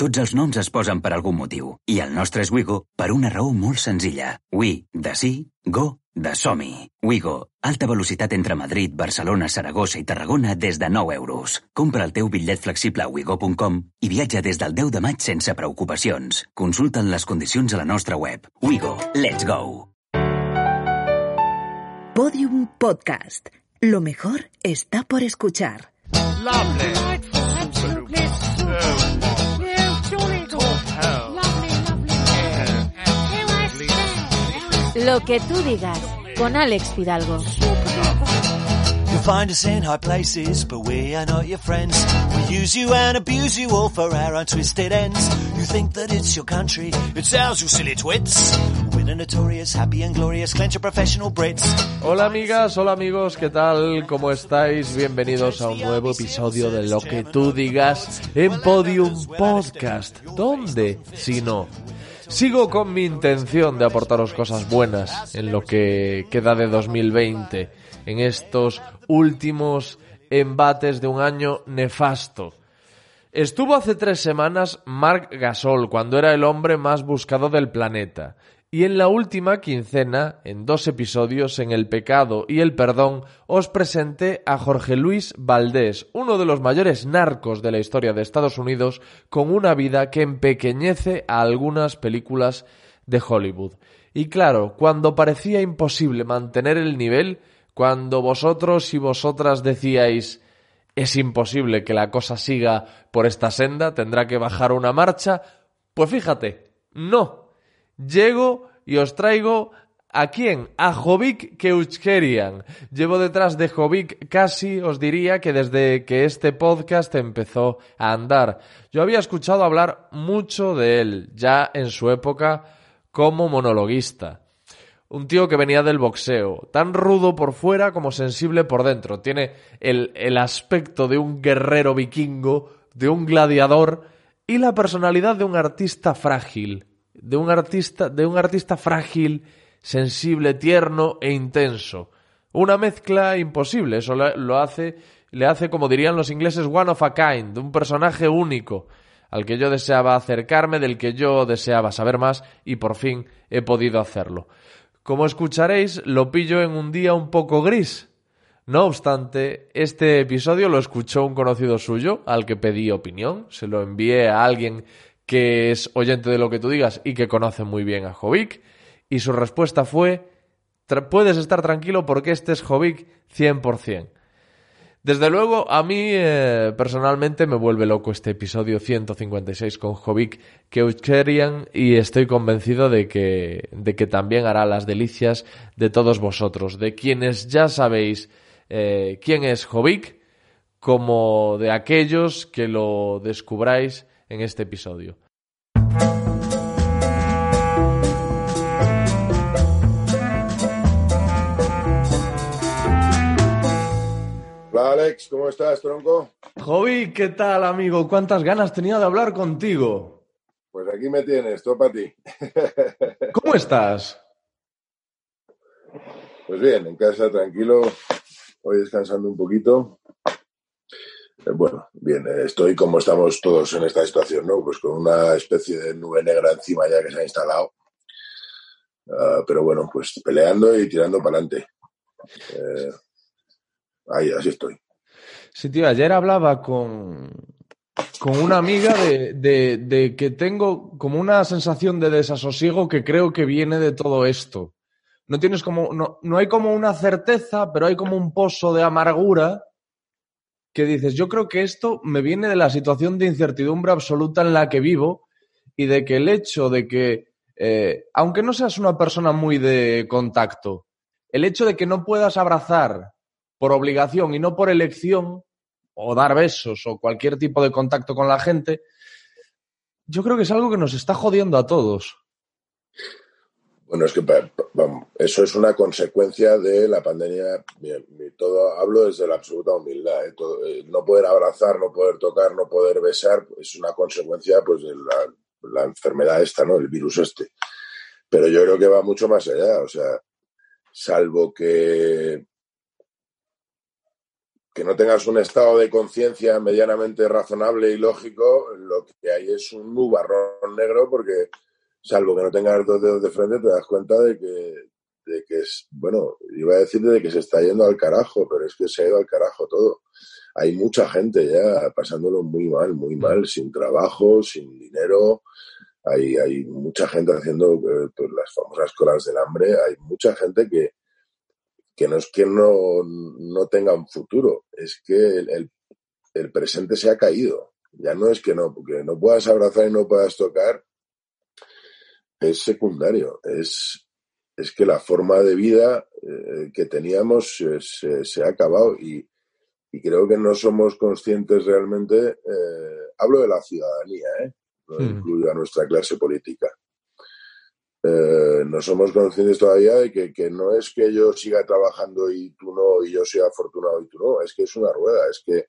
Tots els noms es posen per algun motiu, i el nostre és Wigo per una raó molt senzilla. We, de sí, go, de som-hi. Wigo, alta velocitat entre Madrid, Barcelona, Saragossa i Tarragona des de 9 euros. Compra el teu bitllet flexible a wigo.com i viatja des del 10 de maig sense preocupacions. Consulta'n les condicions a la nostra web. Wigo, let's go! Podium Podcast. Lo mejor está por escuchar. Lovely. Lo que tú digas, con Alex Fidalgo. You'll find us in high places, but we are not your friends. We use you and abuse you all for our untwisted ends. You think that it's your country, it's ours, you silly twits. We're the notorious, happy and glorious, clench of professional Brits. Hola amigas, hola amigos, ¿qué tal? ¿Cómo estáis? Bienvenidos a un nuevo episodio de Lo que tú digas en Podium Podcast. ¿Dónde? Si no. Sigo con mi intención de aportaros cosas buenas en lo que queda de 2020, en estos últimos embates de un año nefasto. Estuvo hace tres semanas Mark Gasol, cuando era el hombre más buscado del planeta. Y en la última quincena, en dos episodios, en El pecado y el perdón, os presenté a Jorge Luis Valdés, uno de los mayores narcos de la historia de Estados Unidos, con una vida que empequeñece a algunas películas de Hollywood. Y claro, cuando parecía imposible mantener el nivel, cuando vosotros y vosotras decíais es imposible que la cosa siga por esta senda, tendrá que bajar una marcha, pues fíjate, no, llego y os traigo ¿A quién? A Jovic Keuchkerian. Llevo detrás de Jovic casi, os diría, que desde que este podcast empezó a andar. Yo había escuchado hablar mucho de él, ya en su época como monologuista. Un tío que venía del boxeo, tan rudo por fuera como sensible por dentro. Tiene el, el aspecto de un guerrero vikingo, de un gladiador y la personalidad de un artista frágil de un artista, de un artista frágil, sensible, tierno e intenso. Una mezcla imposible, eso lo hace, le hace, como dirían los ingleses, one of a kind, un personaje único, al que yo deseaba acercarme, del que yo deseaba saber más, y por fin he podido hacerlo. Como escucharéis, lo pillo en un día un poco gris. No obstante, este episodio lo escuchó un conocido suyo, al que pedí opinión, se lo envié a alguien que es oyente de lo que tú digas y que conoce muy bien a Jovic, y su respuesta fue, puedes estar tranquilo porque este es Jovic 100%. Desde luego, a mí eh, personalmente me vuelve loco este episodio 156 con Jovic Keucherian y estoy convencido de que, de que también hará las delicias de todos vosotros, de quienes ya sabéis eh, quién es Jovic, como de aquellos que lo descubráis en este episodio. Hola Alex, ¿cómo estás, tronco? Jovi, ¿qué tal, amigo? ¿Cuántas ganas tenía de hablar contigo? Pues aquí me tienes, todo para ti. ¿Cómo estás? Pues bien, en casa, tranquilo, hoy descansando un poquito bueno, bien, eh, estoy como estamos todos en esta situación, ¿no? Pues con una especie de nube negra encima ya que se ha instalado. Ah, pero bueno, pues peleando y tirando para adelante. Eh, ahí, así estoy. Sí, tío, ayer hablaba con, con una amiga de, de, que tengo como una sensación de desasosiego que creo que viene de todo esto. No tienes como, no, no hay como una certeza, pero hay como un pozo de amargura que dices, yo creo que esto me viene de la situación de incertidumbre absoluta en la que vivo y de que el hecho de que, eh, aunque no seas una persona muy de contacto, el hecho de que no puedas abrazar por obligación y no por elección, o dar besos o cualquier tipo de contacto con la gente, yo creo que es algo que nos está jodiendo a todos. Bueno, es que eso es una consecuencia de la pandemia. Todo hablo desde la absoluta humildad. ¿eh? Eh, no poder abrazar, no poder tocar, no poder besar es una consecuencia pues de la, enfermedad esta, ¿no? El virus este. Pero yo creo que va mucho más allá. O sea, salvo que que no tengas un estado de conciencia medianamente razonable y lógico, lo que hay es un nubarrón negro porque, salvo que no tengas dos dedos de frente, te das cuenta de que, de que es, bueno, iba a decir de que se está yendo al carajo, pero es que se ha ido al carajo todo. Hay mucha gente ya pasándolo muy mal, muy mal, sin trabajo, sin dinero. Hay, hay mucha gente haciendo eh, pues, las famosas colas del hambre. Hay mucha gente que, que no es que no, no tenga un futuro, es que el, el, presente se ha caído. Ya no es que no, porque no puedas abrazar y no puedas tocar, es secundario. Es, es que la forma de vida eh, que teníamos se, se, ha acabado y, y, creo que no somos conscientes realmente. Eh, hablo de la ciudadanía, ¿eh? no hmm. incluyo a nuestra clase política. Eh, no somos conscientes todavía de que, que, no es que yo siga trabajando y tú no, y yo sea afortunado y tú no, es que es una rueda, es que,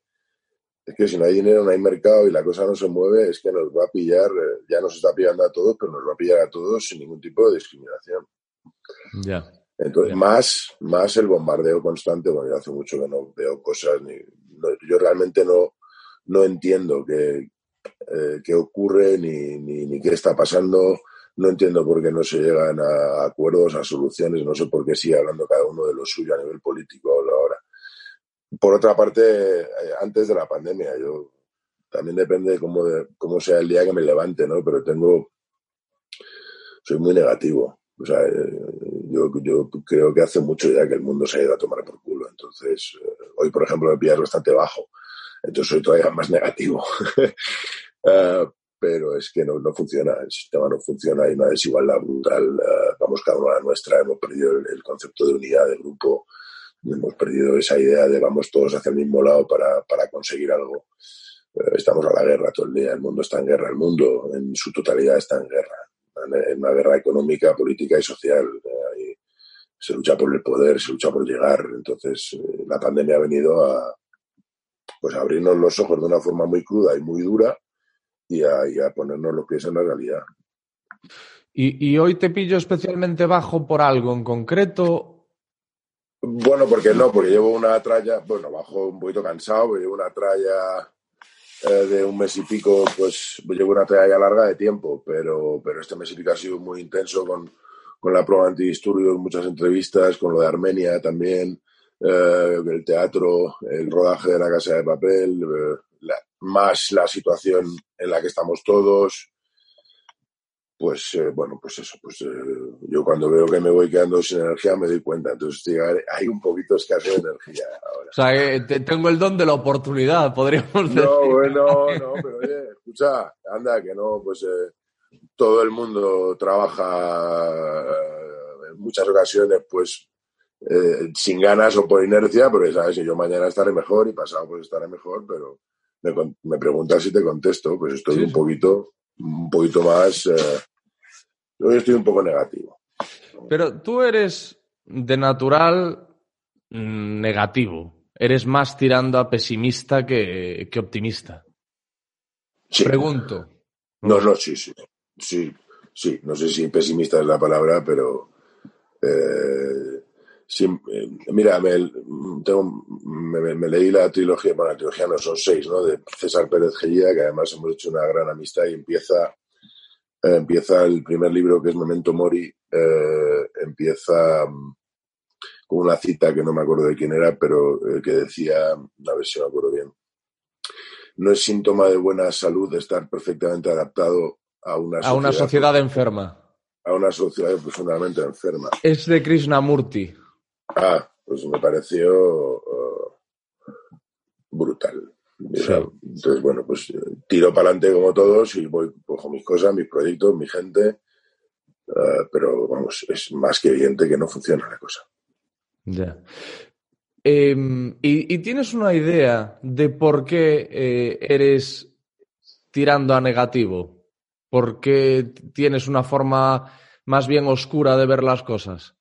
es que si no hay dinero, no hay mercado y la cosa no se mueve, es que nos va a pillar, eh, ya nos está pillando a todos, pero nos va a pillar a todos sin ningún tipo de discriminación. Ya. Entonces, más, más el bombardeo constante, bueno, yo hace mucho que no veo cosas, ni, yo realmente no, no entiendo qué, eh, qué ocurre ni, ni, ni qué está pasando no entiendo por qué no se llegan a acuerdos, a soluciones, no sé por qué sigue hablando cada uno de lo suyo a nivel político ahora. Por otra parte, eh, antes de la pandemia, yo también depende de cómo, de cómo sea el día que me levante, ¿no? Pero tengo, soy muy negativo. O sea, eh, yo, yo creo que hace mucho ya que el mundo se ha ido a tomar por culo. Entonces, eh, hoy, por ejemplo, me pillas bastante bajo. Entonces soy todavía más negativo. pero es que no, no funciona, el sistema no funciona, hay una desigualdad brutal, uh, vamos cada uno a la nuestra, hemos perdido el, el, concepto de unidad de grupo, hemos perdido esa idea de vamos todos hacia el mismo lado para, para conseguir algo. Uh, estamos a la guerra todo el día, el mundo está en guerra, el mundo en su totalidad está en guerra, en una guerra económica, política y social. Uh, se lucha por el poder, se lucha por llegar, entonces eh, la pandemia ha venido a, pues, abrirnos los ojos de una forma muy cruda y muy dura y a, ponernos los pies en la realidad. ¿Y, ¿Y, hoy te pillo especialmente bajo por algo en concreto? Bueno, porque no, porque llevo una tralla, bueno, bajo un poquito cansado, porque llevo una tralla eh, de un mes y pico, pues llevo una tralla larga de tiempo, pero, pero este mes y pico ha sido muy intenso con, con la prueba antidisturbios, muchas entrevistas, con lo de Armenia también, eh, el teatro, el rodaje de la casa de papel, eh, la, más la situación en la que estamos todos, pues eh, bueno, pues eso, pues eh, yo cuando veo que me voy quedando sin energía me doy cuenta, entonces hay un poquito escaso de energía ahora. O sea, que te, tengo el don de la oportunidad, podríamos decir. No, bueno, no, pero oye, escucha, anda, que no, pues eh, todo el mundo trabaja en muchas ocasiones, pues eh, sin ganas o por inercia, porque sabes que yo mañana estaré mejor y pasado pues estaré mejor, pero me, me preguntas si te contesto, pues estoy sí, un poquito, un poquito más, eh, hoy estoy un poco negativo. Pero tú eres de natural mm, negativo, eres más tirando a pesimista que, que optimista. Sí. Pregunto. No, no, sí, sí, sí, sí, no sé si pesimista es la palabra, pero eh, Sí, eh, mira, me, tengo, me, me, leí la trilogía, bueno, la trilogía no son seis, ¿no? De César Pérez Gellida, que además hemos hecho una gran amistad y empieza, eh, empieza el primer libro que es Memento Mori, eh, empieza um, con una cita que no me acuerdo de quién era, pero eh, que decía, a ver si me acuerdo bien, no es síntoma de buena salud estar perfectamente adaptado a una sociedad, a una sociedad enferma. A una sociedad profundamente enferma. Es de Krishnamurti. Ah, pues me pareció uh, brutal. Sí. Entonces, bueno, pues tiro para adelante como todos y voy, cojo mis cosas, mis proyectos, mi gente, uh, pero vamos, es más que evidente que no funciona la cosa. Ya. Eh, y, y, tienes una idea de por qué eh, eres tirando a negativo? ¿Por qué tienes una forma más bien oscura de ver las cosas?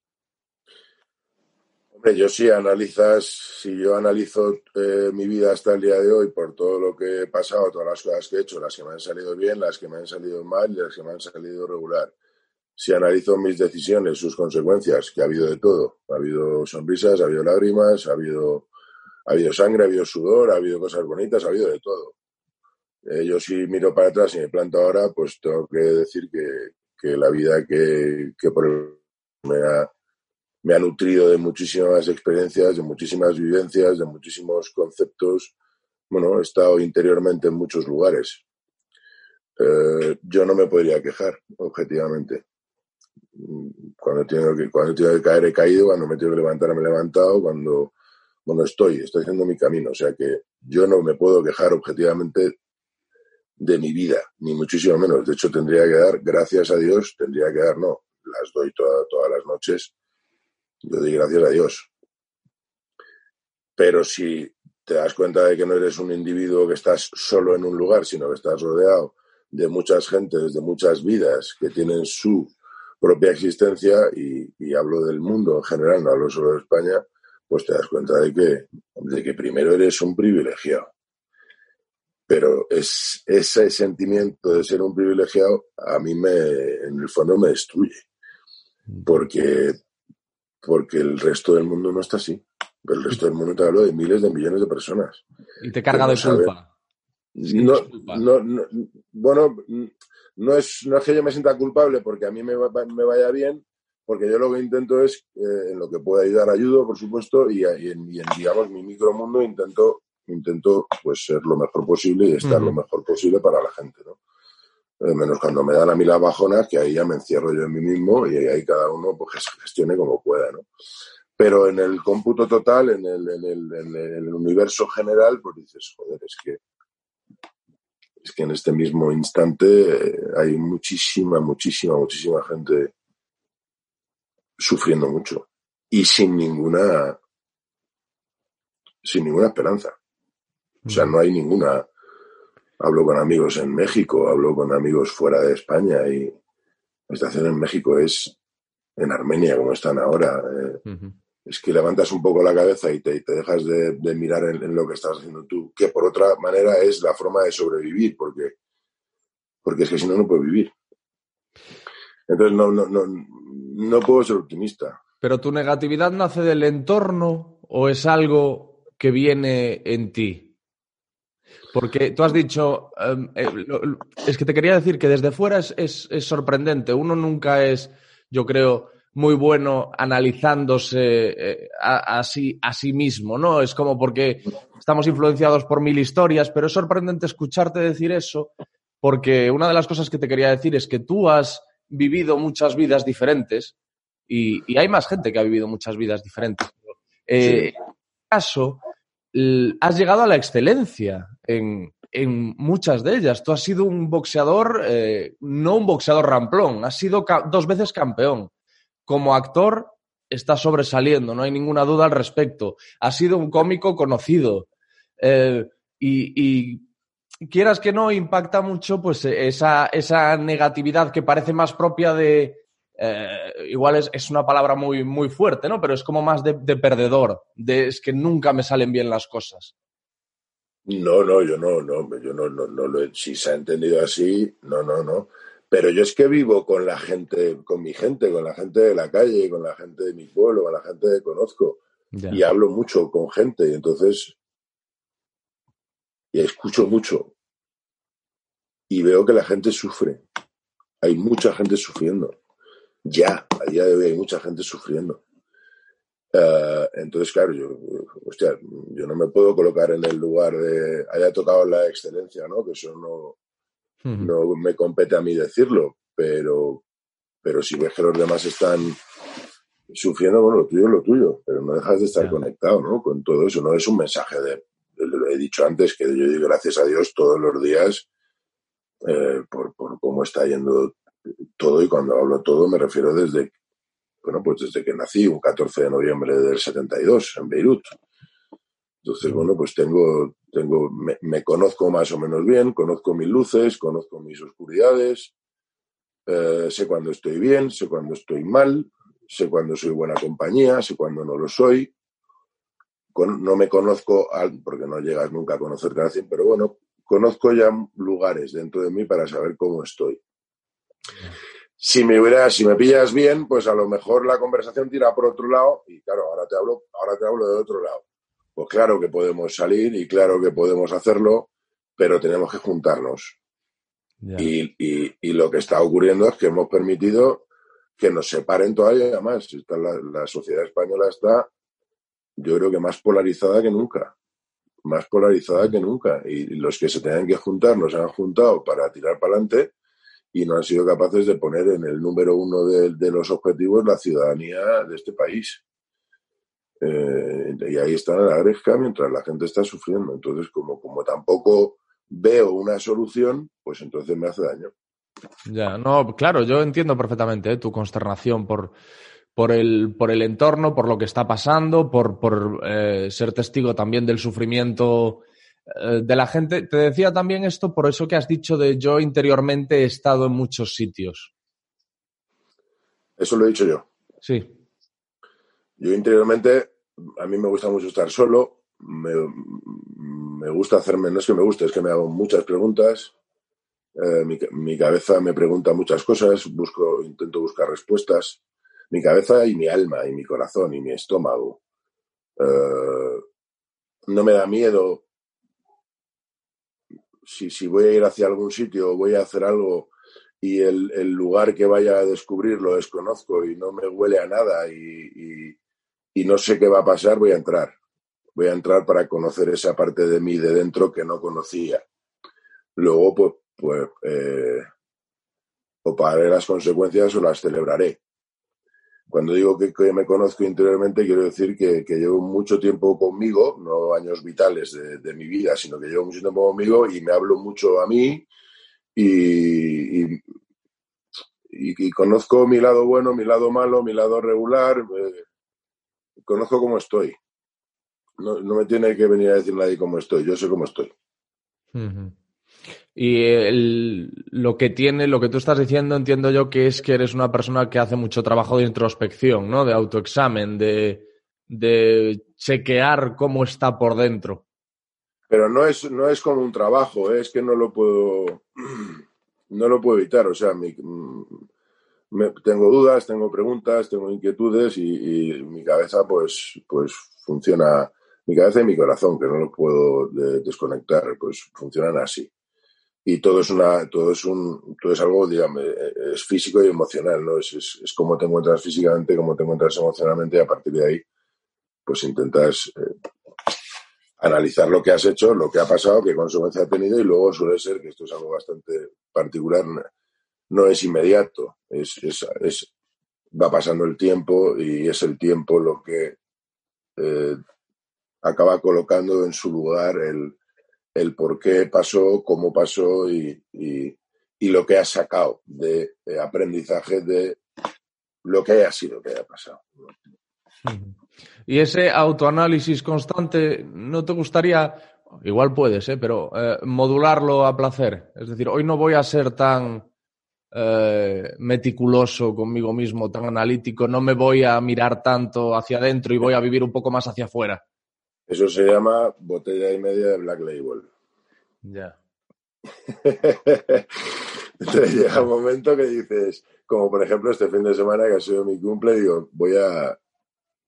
Hombre, yo sí analizas, si yo analizo eh, mi vida hasta el día de hoy por todo lo que he pasado, todas las cosas que he hecho, las que me han salido bien, las que me han salido mal y las que me han salido regular. Si analizo mis decisiones, sus consecuencias, que ha habido de todo. Ha habido sonrisas, ha habido lágrimas, ha habido Ha habido sangre, ha habido sudor, ha habido cosas bonitas, ha habido de todo. Eh, yo si miro para atrás y me planto ahora, pues tengo que decir que, que la vida que, que por el, me, ha, me ha nutrido de muchísimas experiencias, de muchísimas vivencias, de muchísimos conceptos. Bueno, he estado interiormente en muchos lugares. Eh, yo no me podría quejar, objetivamente. Cuando tengo que, cuando tengo que caer he caído, cuando me tengo que levantar me he levantado, cuando, bueno, estoy, estoy haciendo mi camino. O sea que yo no me puedo quejar objetivamente de mi vida, ni muchísimo menos. De hecho, tendría que dar, gracias a Dios, tendría que dar, no, las doy toda, todas las noches. Yo doy gracias a Dios. Pero si te das cuenta de que no eres un individuo que estás solo en un lugar, sino que estás rodeado de muchas gentes, de muchas vidas que tienen su propia existencia, y, y hablo del mundo en general, no hablo solo de España, pues te das cuenta de que, de que primero eres un privilegiado. Pero es, ese sentimiento de ser un privilegiado a mí me, en el fondo me destruye, porque, porque el resto del mundo no está así. El resto del mundo te hablo de miles de millones de personas. Y te carga de culpa. No, no, no, bueno, no es, no es que yo me sienta culpable porque a mí me, me vaya bien, porque yo lo que intento es, eh, en lo que pueda ayudar, ayudo, por supuesto, y, y, en, y en, digamos, mi micromundo intento intento pues ser lo mejor posible y estar uh -huh. lo mejor posible para la gente, ¿no? Eh, menos cuando me dan a mí las bajonas, que ahí ya me encierro yo en mí mismo y ahí cada uno pues gestione como pueda, ¿no? Pero en el cómputo total, en el, en el, en el universo general, pues dices, joder, es que es que en este mismo instante eh, hay muchísima, muchísima, muchísima gente sufriendo mucho y sin ninguna sin ninguna esperanza. O sea, no hay ninguna. Hablo con amigos en México, hablo con amigos fuera de España y la situación en México es en Armenia, como están ahora. Eh, uh -huh. Es que levantas un poco la cabeza y te, y te dejas de, de mirar en, en, lo que estás haciendo tú, que por otra manera es la forma de sobrevivir, porque, porque es que si no, no puedes vivir. Entonces, no, no, no, no puedo ser optimista. ¿Pero tu negatividad nace del entorno o es algo que viene en ti? Porque tú has dicho, um, eh, lo, es que te quería decir que desde fuera es, es, es, sorprendente. Uno nunca es, yo creo, muy bueno analizándose eh, a, a, sí, a sí mismo, ¿no? Es como porque estamos influenciados por mil historias, pero es sorprendente escucharte decir eso, porque una de las cosas que te quería decir es que tú has vivido muchas vidas diferentes y, y hay más gente que ha vivido muchas vidas diferentes. Eh, sí. En este caso, has llegado a la excelencia en, en, muchas de ellas. Tú has sido un boxeador, eh, no un boxeador ramplón, has sido dos veces campeón. Como actor estás sobresaliendo, no hay ninguna duda al respecto. Has sido un cómico conocido. Eh, y, y, quieras que no, impacta mucho pues esa, esa negatividad que parece más propia de, eh, igual es, es, una palabra muy, muy fuerte, ¿no? Pero es como más de, de, perdedor, de es que nunca me salen bien las cosas. No, no, yo no, no, yo no, no, no lo he, si se ha entendido así, no, no, no. Pero yo es que vivo con la gente, con mi gente, con la gente de la calle, con la gente de mi pueblo, con la gente que conozco. Y hablo mucho con gente y entonces y escucho mucho. Y veo que la gente sufre. Hay mucha gente sufriendo ya, a día de hoy hay mucha gente sufriendo. Uh, entonces, claro, yo, hostia, yo no me puedo colocar en el lugar de haya tocado la excelencia, ¿no? Que eso no, no me compete a mí decirlo, pero, pero si ves que los demás están sufriendo, bueno, lo tuyo es lo tuyo, pero no dejas de estar conectado, ¿no? Con todo eso, no es un mensaje de, lo he dicho antes, que yo digo gracias a Dios todos los días eh, por, por cómo está yendo todo, y cuando hablo todo me refiero desde, bueno, pues desde que nací, un 14 de noviembre del 72, en Beirut. Entonces, bueno, pues tengo, tengo, me, conozco más o menos bien, conozco mis luces, conozco mis oscuridades, eh, sé cuando estoy bien, sé cuando estoy mal, sé cuando soy buena compañía, sé cuando no lo soy. No me conozco, al, porque no llegas nunca a conocerte a alguien, pero bueno, conozco ya lugares dentro de mí para saber cómo estoy. Si me si me pillas bien, pues a lo mejor la conversación tira por otro lado y claro, ahora te hablo, ahora te hablo de otro lado. pues claro que podemos salir y claro que podemos hacerlo, pero tenemos que juntarnos. Y, y, lo que está ocurriendo es que hemos permitido que nos separen todavía más. La, la sociedad española está, yo creo que más polarizada que nunca más polarizada que nunca. Y los que se tenían que juntar nos han juntado para tirar para adelante y no han sido capaces de poner en el número uno de, los objetivos la ciudadanía de este país. Eh, y ahí está la gresca mientras la gente está sufriendo. Entonces, como, como tampoco veo una solución, pues entonces me hace daño. Ya, no, claro, yo entiendo perfectamente eh, tu consternación por, por, el, por el entorno, por lo que está pasando, por, por eh, ser testigo también del sufrimiento de la gente. Te decía también esto por eso que has dicho de yo interiormente he estado en muchos sitios. Eso lo he dicho yo. Sí. Yo interiormente, a mí me gusta mucho estar solo, me, gusta hacerme, no es que me guste, es que me hago muchas preguntas, eh, mi, mi, cabeza me pregunta muchas cosas, busco, intento buscar respuestas, mi cabeza y mi alma y mi corazón y mi estómago. Eh, no me da miedo si, si, voy a ir hacia algún sitio o voy a hacer algo y el, lugar que vaya a descubrir lo desconozco y no me huele a nada y, no sé qué va a pasar, voy a entrar. Voy a entrar para conocer esa parte de mí de dentro que no conocía. Luego, pues, pues eh, o pagaré las consecuencias o las celebraré. Cuando digo que, me conozco interiormente, quiero decir que, llevo mucho tiempo conmigo, no años vitales de, mi vida, sino que llevo mucho tiempo conmigo y me hablo mucho a mí y, conozco mi lado bueno, mi lado malo, mi lado regular. Eh, conozco cómo estoy. No, me tiene que venir a decir nadie cómo estoy, yo sé cómo estoy. Y lo que tiene, lo que tú estás diciendo, entiendo yo que es que eres una persona que hace mucho trabajo de introspección, ¿no? De autoexamen, de, chequear cómo está por dentro. Pero no es, no es como un trabajo, ¿eh? es que no lo puedo, no lo puedo evitar. O sea, mi, me, tengo dudas, tengo preguntas, tengo inquietudes y, y, mi cabeza, pues, pues funciona, mi cabeza y mi corazón, que no lo puedo desconectar, pues funcionan así y todo es una todo es un todo es algo digamos es físico y emocional no es, es, cómo te encuentras físicamente cómo te encuentras emocionalmente y a partir de ahí pues intentas eh, analizar lo que has hecho lo que ha pasado qué consecuencia ha tenido y luego suele ser que esto es algo bastante particular no es inmediato es, es, es va pasando el tiempo y es el tiempo lo que eh, acaba colocando en su lugar el el por qué pasó, cómo pasó y, lo que ha sacado de, aprendizaje de lo que haya sido que haya pasado. Y ese autoanálisis constante, ¿no te gustaría, igual puedes, ¿eh? pero eh, modularlo a placer? Es decir, hoy no voy a ser tan eh, meticuloso conmigo mismo, tan analítico, no me voy a mirar tanto hacia adentro y voy a vivir un poco más hacia afuera. Eso se llama botella y media de Black Label. Ya. Entonces llega un momento que dices, como por ejemplo este fin de semana que ha sido mi cumple, digo, voy a...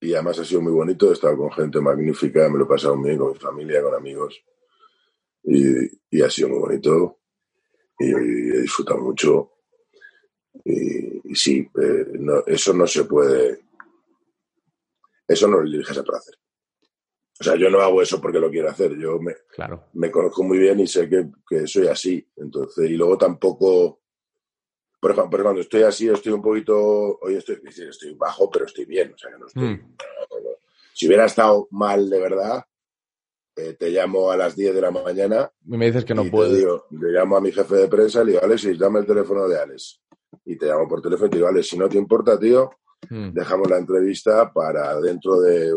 Y además ha sido muy bonito, he estado con gente magnífica, me lo he pasado bien con mi familia, con amigos. Y, ha sido muy bonito. Y, he disfrutado mucho. Y, sí, eh, eso no se puede... Eso no lo diriges a placer. O sea, yo no hago eso porque lo quiero hacer. Yo me, claro. me conozco muy bien y sé que, que, soy así. Entonces, y luego tampoco. Por ejemplo, cuando estoy así, estoy un poquito. Hoy estoy, estoy bajo, pero estoy bien. O sea, que no estoy. Mm. Si hubiera estado mal de verdad, eh, te llamo a las 10 de la mañana. Y me dices que no puedo. le llamo a mi jefe de prensa y le digo, Alex, dame el teléfono de Alex. Y te llamo por teléfono y te digo, Alex, si no te importa, tío, mm. dejamos la entrevista para dentro de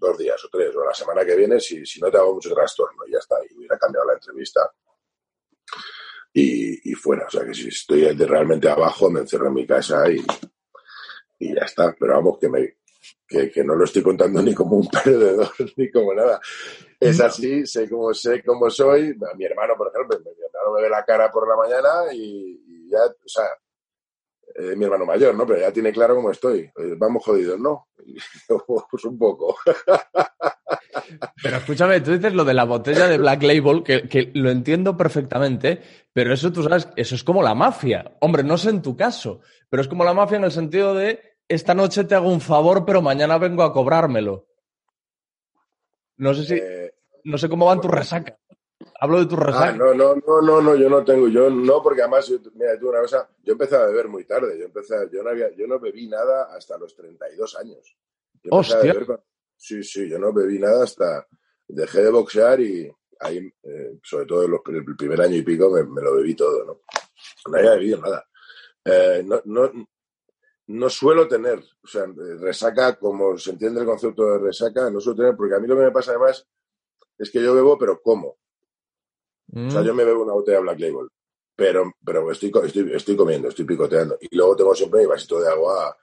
dos días o tres, o la semana que viene, si, si no te hago mucho trastorno, y ya está, y hubiera cambiado la entrevista. Y, fuera, o sea que si estoy realmente abajo, me encierro en mi casa y, y ya está. Pero vamos, que, me, que, no lo estoy contando ni como un perdedor, ni como nada. Es así, sé cómo, sé cómo soy. Mi hermano, por ejemplo, mi hermano me ve la cara por la mañana y, ya, o sea, eh, mi hermano mayor, ¿no? Pero ya tiene claro cómo estoy. Eh, vamos jodidos, ¿no? Y yo, pues un poco. Pero escúchame, tú dices lo de la botella de Black Label, que, que lo entiendo perfectamente, pero eso tú sabes, eso es como la mafia. Hombre, no sé en tu caso, pero es como la mafia en el sentido de esta noche te hago un favor, pero mañana vengo a cobrármelo. No sé si, Eh, no sé cómo van tus resacas. Hablo de tus ah, resacas. no, no, no, no, no, yo no tengo, yo no, porque además, yo, mira, tú una cosa, yo empecé a beber muy tarde, yo empecé, yo no había, yo no bebí nada hasta los 32 años. Yo Hostia. beber con- sí, sí, yo no bebí nada hasta, dejé de boxear y ahí, eh, sobre todo en los- el primer año y pico, me, me lo bebí todo, ¿no? No había bebido nada. Eh, no, no, no suelo tener, o sea, resaca, como se entiende el concepto de resaca, no suelo tener, porque a mí lo que me pasa además es que yo bebo, pero como. Mm. O sea, yo me bebo una botella de Black Label, pero, pero estoy, estoy, estoy comiendo, estoy picoteando. Y luego tengo siempre mi vasito de agua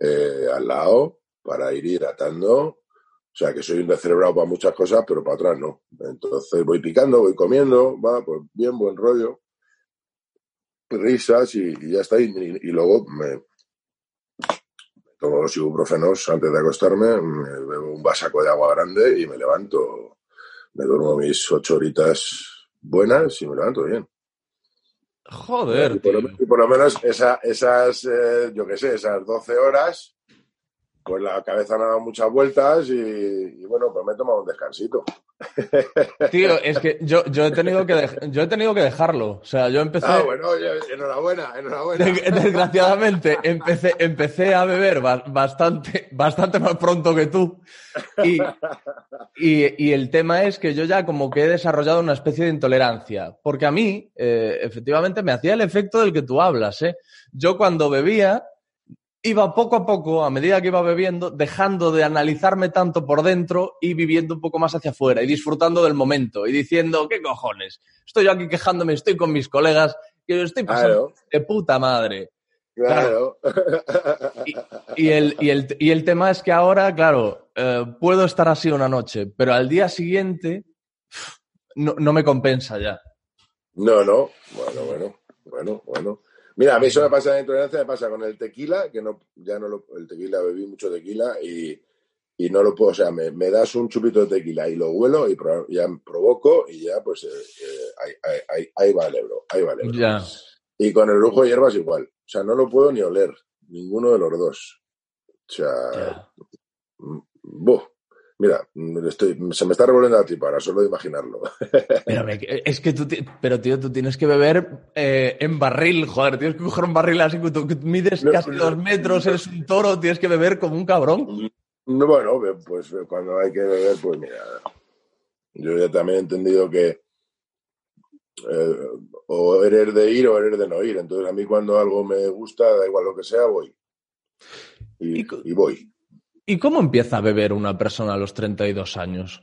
eh, al lado para ir hidratando. O sea, que soy un descerebrado para muchas cosas, pero para otras no. Entonces voy picando, voy comiendo, va, pues bien, buen rollo. Risas y, ya está. Y, y- y luego me tomo los ibuprofenos antes de acostarme, me bebo un vasaco de agua grande y me levanto. Me duermo mis ocho horitas buenas y me levanto bien. Joder, Y por, lo, tío. y por lo menos esa, esas, eh, yo qué sé, esas 12 horas, pues la cabeza no da muchas vueltas y, y bueno, pues me he tomado un descansito. Tío, es que yo, yo, he tenido que yo he tenido que dejarlo. O sea, yo empecé. Ah, bueno, enhorabuena, enhorabuena. Des- Desgraciadamente, empecé, empecé a beber ba- bastante, bastante más pronto que tú. Y, y- y el tema es que yo ya como que he desarrollado una especie de intolerancia. Porque a mí, eh, efectivamente, me hacía el efecto del que tú hablas. ¿eh? Yo cuando bebía, iba poco a poco, a medida que iba bebiendo, dejando de analizarme tanto por dentro y viviendo un poco más hacia afuera y disfrutando del momento y diciendo, ¿qué cojones? Estoy yo aquí quejándome, estoy con mis colegas, que yo estoy pasando Claro, de puta madre. claro. Y el, y, el, y el tema es que ahora, claro, eh, puedo estar así una noche, pero al día siguiente no, no me compensa ya. No, no, bueno, bueno, bueno, bueno. Mira, a mí eso me pasa de intolerancia, me pasa con el tequila, que no, ya no lo, el tequila bebí mucho tequila y, y no lo puedo, o sea, me, me das un chupito de tequila y lo huelo y pro- ya provoco y ya pues eh, eh, ahí, ahí- ahí- ahí va el ebro, ahí va el ebro. Ya. Y con el lujo de hierbas igual, o sea, no lo puedo ni oler, ninguno de los dos. O sea, mm, buh. Mira, estoy, se me está revolviendo la tripa ahora, solo de imaginarlo. Pero es que tú, pero tío, tú tienes que beber eh, en barril, joder, tienes que coger un barril así que tú que mides No, casi no. dos metros, eres un toro, tienes que beber como un cabrón. No, Bueno, pues cuando hay que beber, pues mira, yo ya también he entendido que eh, o eres de ir o eres de no ir. Entonces a mí cuando algo me gusta, da igual lo que sea, voy. Y, Y co- y voy. ¿Y cómo empieza a beber una persona a los 32 años?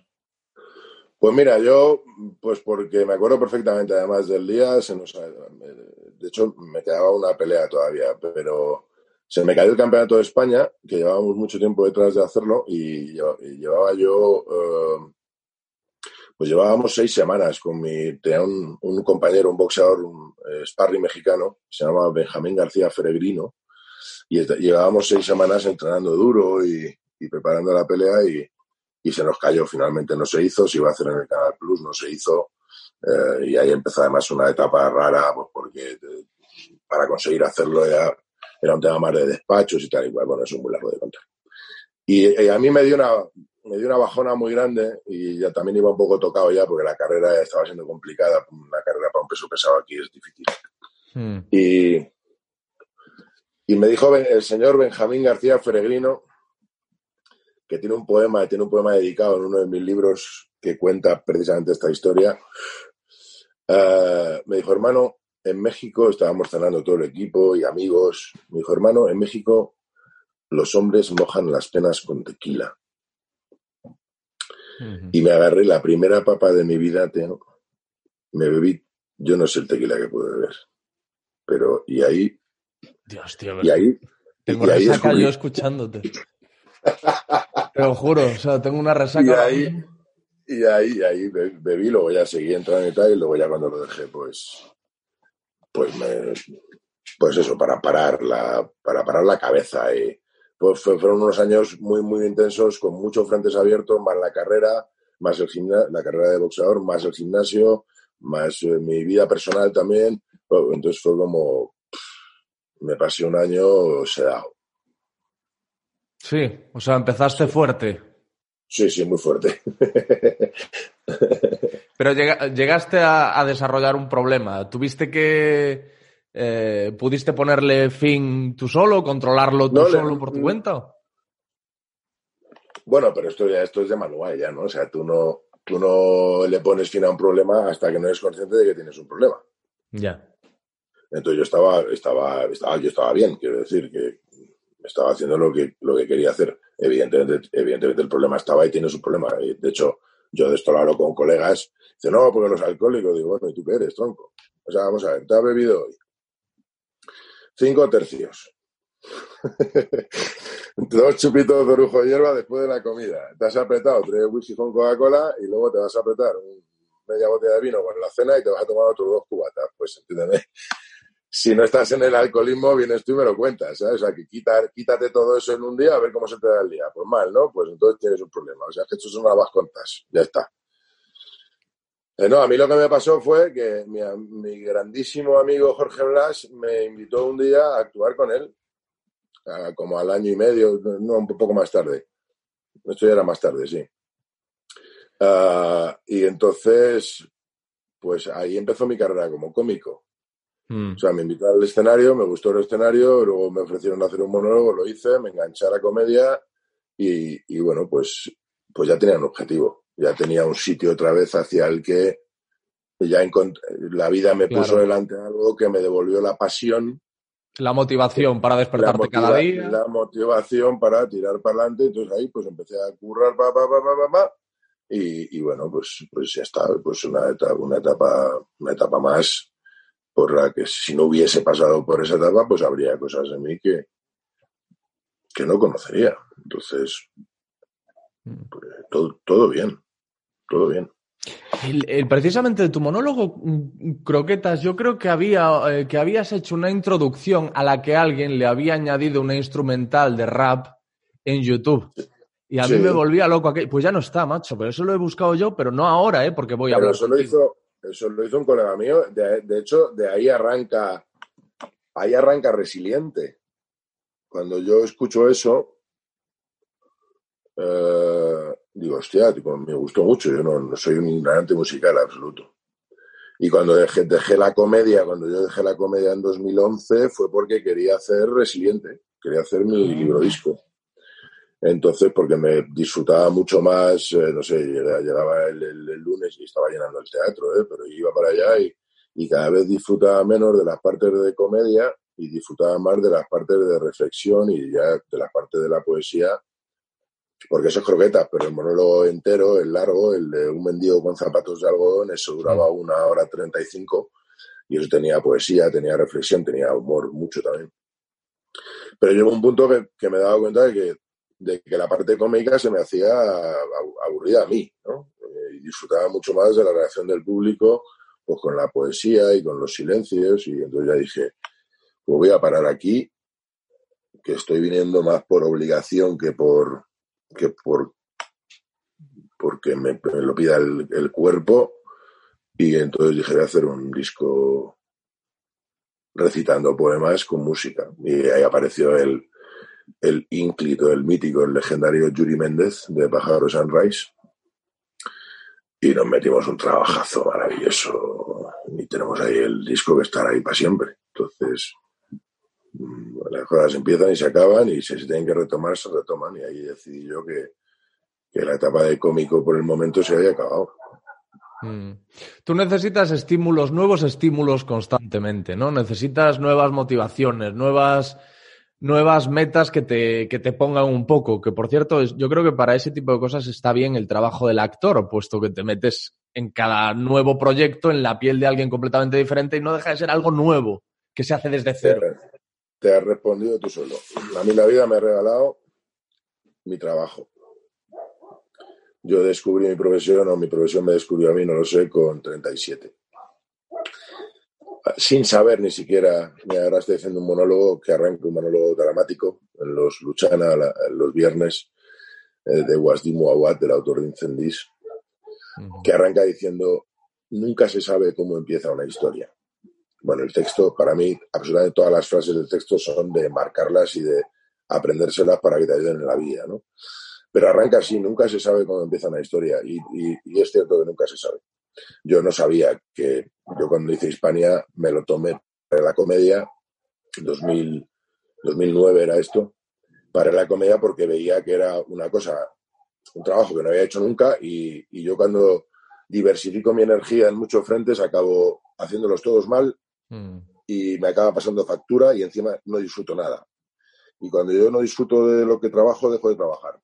Pues mira, yo, pues porque me acuerdo perfectamente además del día, se nos, de hecho me quedaba una pelea todavía, pero se me cayó el campeonato de España, que llevábamos mucho tiempo detrás de hacerlo, y, lleva- y llevaba yo, eh, pues llevábamos seis semanas con mi, tenía un, un compañero, un boxeador, un eh, sparring mexicano, se llama Benjamín García Feregrino, y llevábamos seis semanas entrenando duro y, y preparando la pelea y, y se nos cayó, finalmente no se hizo, se iba a hacer en el Canal Plus, no se hizo, eh, y ahí empezó además una etapa rara, pues porque eh, para conseguir hacerlo ya era un tema más de despachos y tal, y bueno, es muy largo de contar. Y, y a mí me dio una me dio una bajona muy grande y ya también iba un poco tocado ya porque la carrera estaba siendo complicada, una carrera para un peso pesado aquí es difícil. Hmm. Y, y me dijo el señor Benjamín García Feregrino, que tiene un poema, tiene un poema dedicado en uno de mis libros que cuenta precisamente esta historia. Eh, me dijo, hermano, en México estábamos cenando todo el equipo y amigos. Me dijo, hermano, en México los hombres mojan las penas con tequila. Y me agarré la primera papa de mi vida. Me bebí, yo no sé el tequila que pude beber. Pero, y ahí, Dios, tío, y ahí, tengo y ahí resaca descubrí- yo escuchándote. Te lo juro, o sea, tengo una resaca. Y ahí-. Y ahí, ahí be- bebí, luego ya seguí entrando y tal, y luego ya cuando lo dejé, pues, pues me, pues eso, para parar la, para parar la cabeza. Y, pues fueron unos años muy, muy intensos, con muchos frentes abiertos, más la carrera, más el la carrera de boxeador, más el gimnasio, más eh, mi vida personal también. Pues, entonces fue como, me pasé un año sedado. Sí, o sea, empezaste fuerte. Sí, sí, muy fuerte. Pero llegaste a, desarrollar un problema. ¿Tuviste que... Eh, ¿Pudiste ponerle fin tú solo, controlarlo tú solo por tu cuenta? Bueno, pero esto ya esto es de manual ya, ¿no? O sea, tú no, tú no le pones fin a un problema hasta que no eres consciente de que tienes un problema. Ya. Entonces yo estaba, estaba, estaba, yo estaba bien, quiero decir que estaba haciendo lo que, lo que quería hacer. Evidentemente, evidentemente el problema estaba y tiene su problema. De hecho, yo de esto lo hablo con colegas. Dice, no, porque los alcohólicos. Digo, bueno, ¿y tú eres, tronco? O sea, vamos a ver, te has bebido hoy cinco tercios. Dos chupitos de orujo de hierba después de la comida. Te has apretado tres whisky con Coca-Cola y luego te vas a apretar media botella de vino con la cena y te vas a tomar otros dos cubatas. Pues entiéndeme, si no estás en el alcoholismo, vienes tú y me lo cuentas, ¿sabes? O sea, que quítate todo eso en un día a ver cómo se te da el día. Pues mal, ¿no? Pues entonces tienes un problema. O sea, que esto es una contas. Ya está. Eh, no, a mí lo que me pasó fue que mi, mi, grandísimo amigo Jorge Blas me invitó un día a actuar con él, como al año y medio, no, un poco más tarde. Esto ya era más tarde, sí. Ah, y entonces, pues ahí empezó mi carrera como cómico. Mm. O sea, me invitaron al escenario, me gustó el escenario, luego me ofrecieron hacer un monólogo, lo hice, me enganché a la comedia y, bueno, pues, pues ya tenía un objetivo, ya tenía un sitio otra vez hacia el que ya la vida me puso delante algo que me devolvió la pasión. La motivación para despertarte cada día. La motivación para tirar para adelante. Entonces ahí pues empecé a currar, pa, pa, pa, pa, pa, y, y, bueno, pues, pues ya está, pues una etapa, una etapa, una etapa más por la que si no hubiese pasado por esa etapa, pues habría cosas en mí que, que no conocería. Entonces, pues, todo, todo bien, todo bien. El, precisamente de tu monólogo, Croquetas, yo creo que, había, eh, que habías hecho una introducción a la que alguien le había añadido una instrumental de rap en YouTube. Y a mí me volvía loco aquello. Pues ya no está, macho, pero eso lo he buscado yo, pero no ahora, ¿eh? Porque voy a hablar. Eso lo hizo, eso lo hizo un colega mío. De, hecho, de ahí arranca, ahí arranca resiliente. Cuando yo escucho eso, eh, digo, hostia, me gustó mucho. Yo no, soy un ignorante musical absoluto. Y cuando dejé, dejé, la comedia, cuando yo dejé la comedia en 2011, fue porque quería hacer resiliente, quería hacer mi libro disco. Entonces, porque me disfrutaba mucho más, eh, no sé, llegaba el, lunes y estaba llenando el teatro, ¿eh? pero iba para allá y, y, cada vez disfrutaba menos de las partes de comedia y disfrutaba más de las partes de reflexión y ya de las partes de la poesía, porque eso es croquetas, pero el monólogo entero, el largo, el de un mendigo con zapatos de algodón, eso duraba una hora treinta y cinco y eso tenía poesía, tenía reflexión, tenía humor, mucho también. Pero llegó un punto que, que me daba cuenta de que de que la parte cómica se me hacía aburrida a mí. Eh, y disfrutaba mucho más de la reacción del público, pues con la poesía y con los silencios, y entonces ya dije, pues voy a parar aquí, que estoy viniendo más por obligación que por que por porque me, lo pida el, el, cuerpo, y entonces dije, voy a hacer un disco recitando poemas con música, y ahí apareció el el ínclito, el mítico, el legendario Yuri Méndez de Pájaro Sunrise. Y nos metimos un trabajazo maravilloso. Y tenemos ahí el disco que estará ahí para siempre. Entonces, mm, las cosas empiezan y se acaban y si se tienen que retomar, se retoman. Y ahí decidí yo que, que la etapa de cómico por el momento se había acabado. Mm. Tú necesitas estímulos, nuevos estímulos constantemente, ¿no? Necesitas nuevas motivaciones, nuevas nuevas metas que te, que te pongan un poco. Que por cierto, yo creo que para ese tipo de cosas está bien el trabajo del actor, puesto que te metes en cada nuevo proyecto en la piel de alguien completamente diferente y no deja de ser algo nuevo que se hace desde cero. Te has respondido tú solo. A mí la vida me ha regalado mi trabajo. Yo descubrí mi profesión o mi profesión me descubrió a mí, no lo sé, con 37. Sin saber ni siquiera, y ahora estoy haciendo un monólogo que arranca un monólogo dramático en los Luchana, la, en los viernes, eh, de Wasdim Awad, del autor de Incendis, que arranca diciendo, nunca se sabe cómo empieza una historia. Bueno, el texto, para mí, absolutamente todas las frases del texto son de marcarlas y de aprendérselas para que te ayuden en la vida, ¿no? Pero arranca así, nunca se sabe cómo empieza una historia y, y, y es cierto que nunca se sabe. Yo no sabía que yo cuando hice Hispania me lo tomé para la comedia, 2000, 2009 era esto, para la comedia porque veía que era una cosa, un trabajo que no había hecho nunca y, y yo cuando diversifico mi energía en muchos frentes acabo haciéndolos todos mal Mm. y me acaba pasando factura y encima no disfruto nada. Y cuando yo no disfruto de lo que trabajo, dejo de trabajar.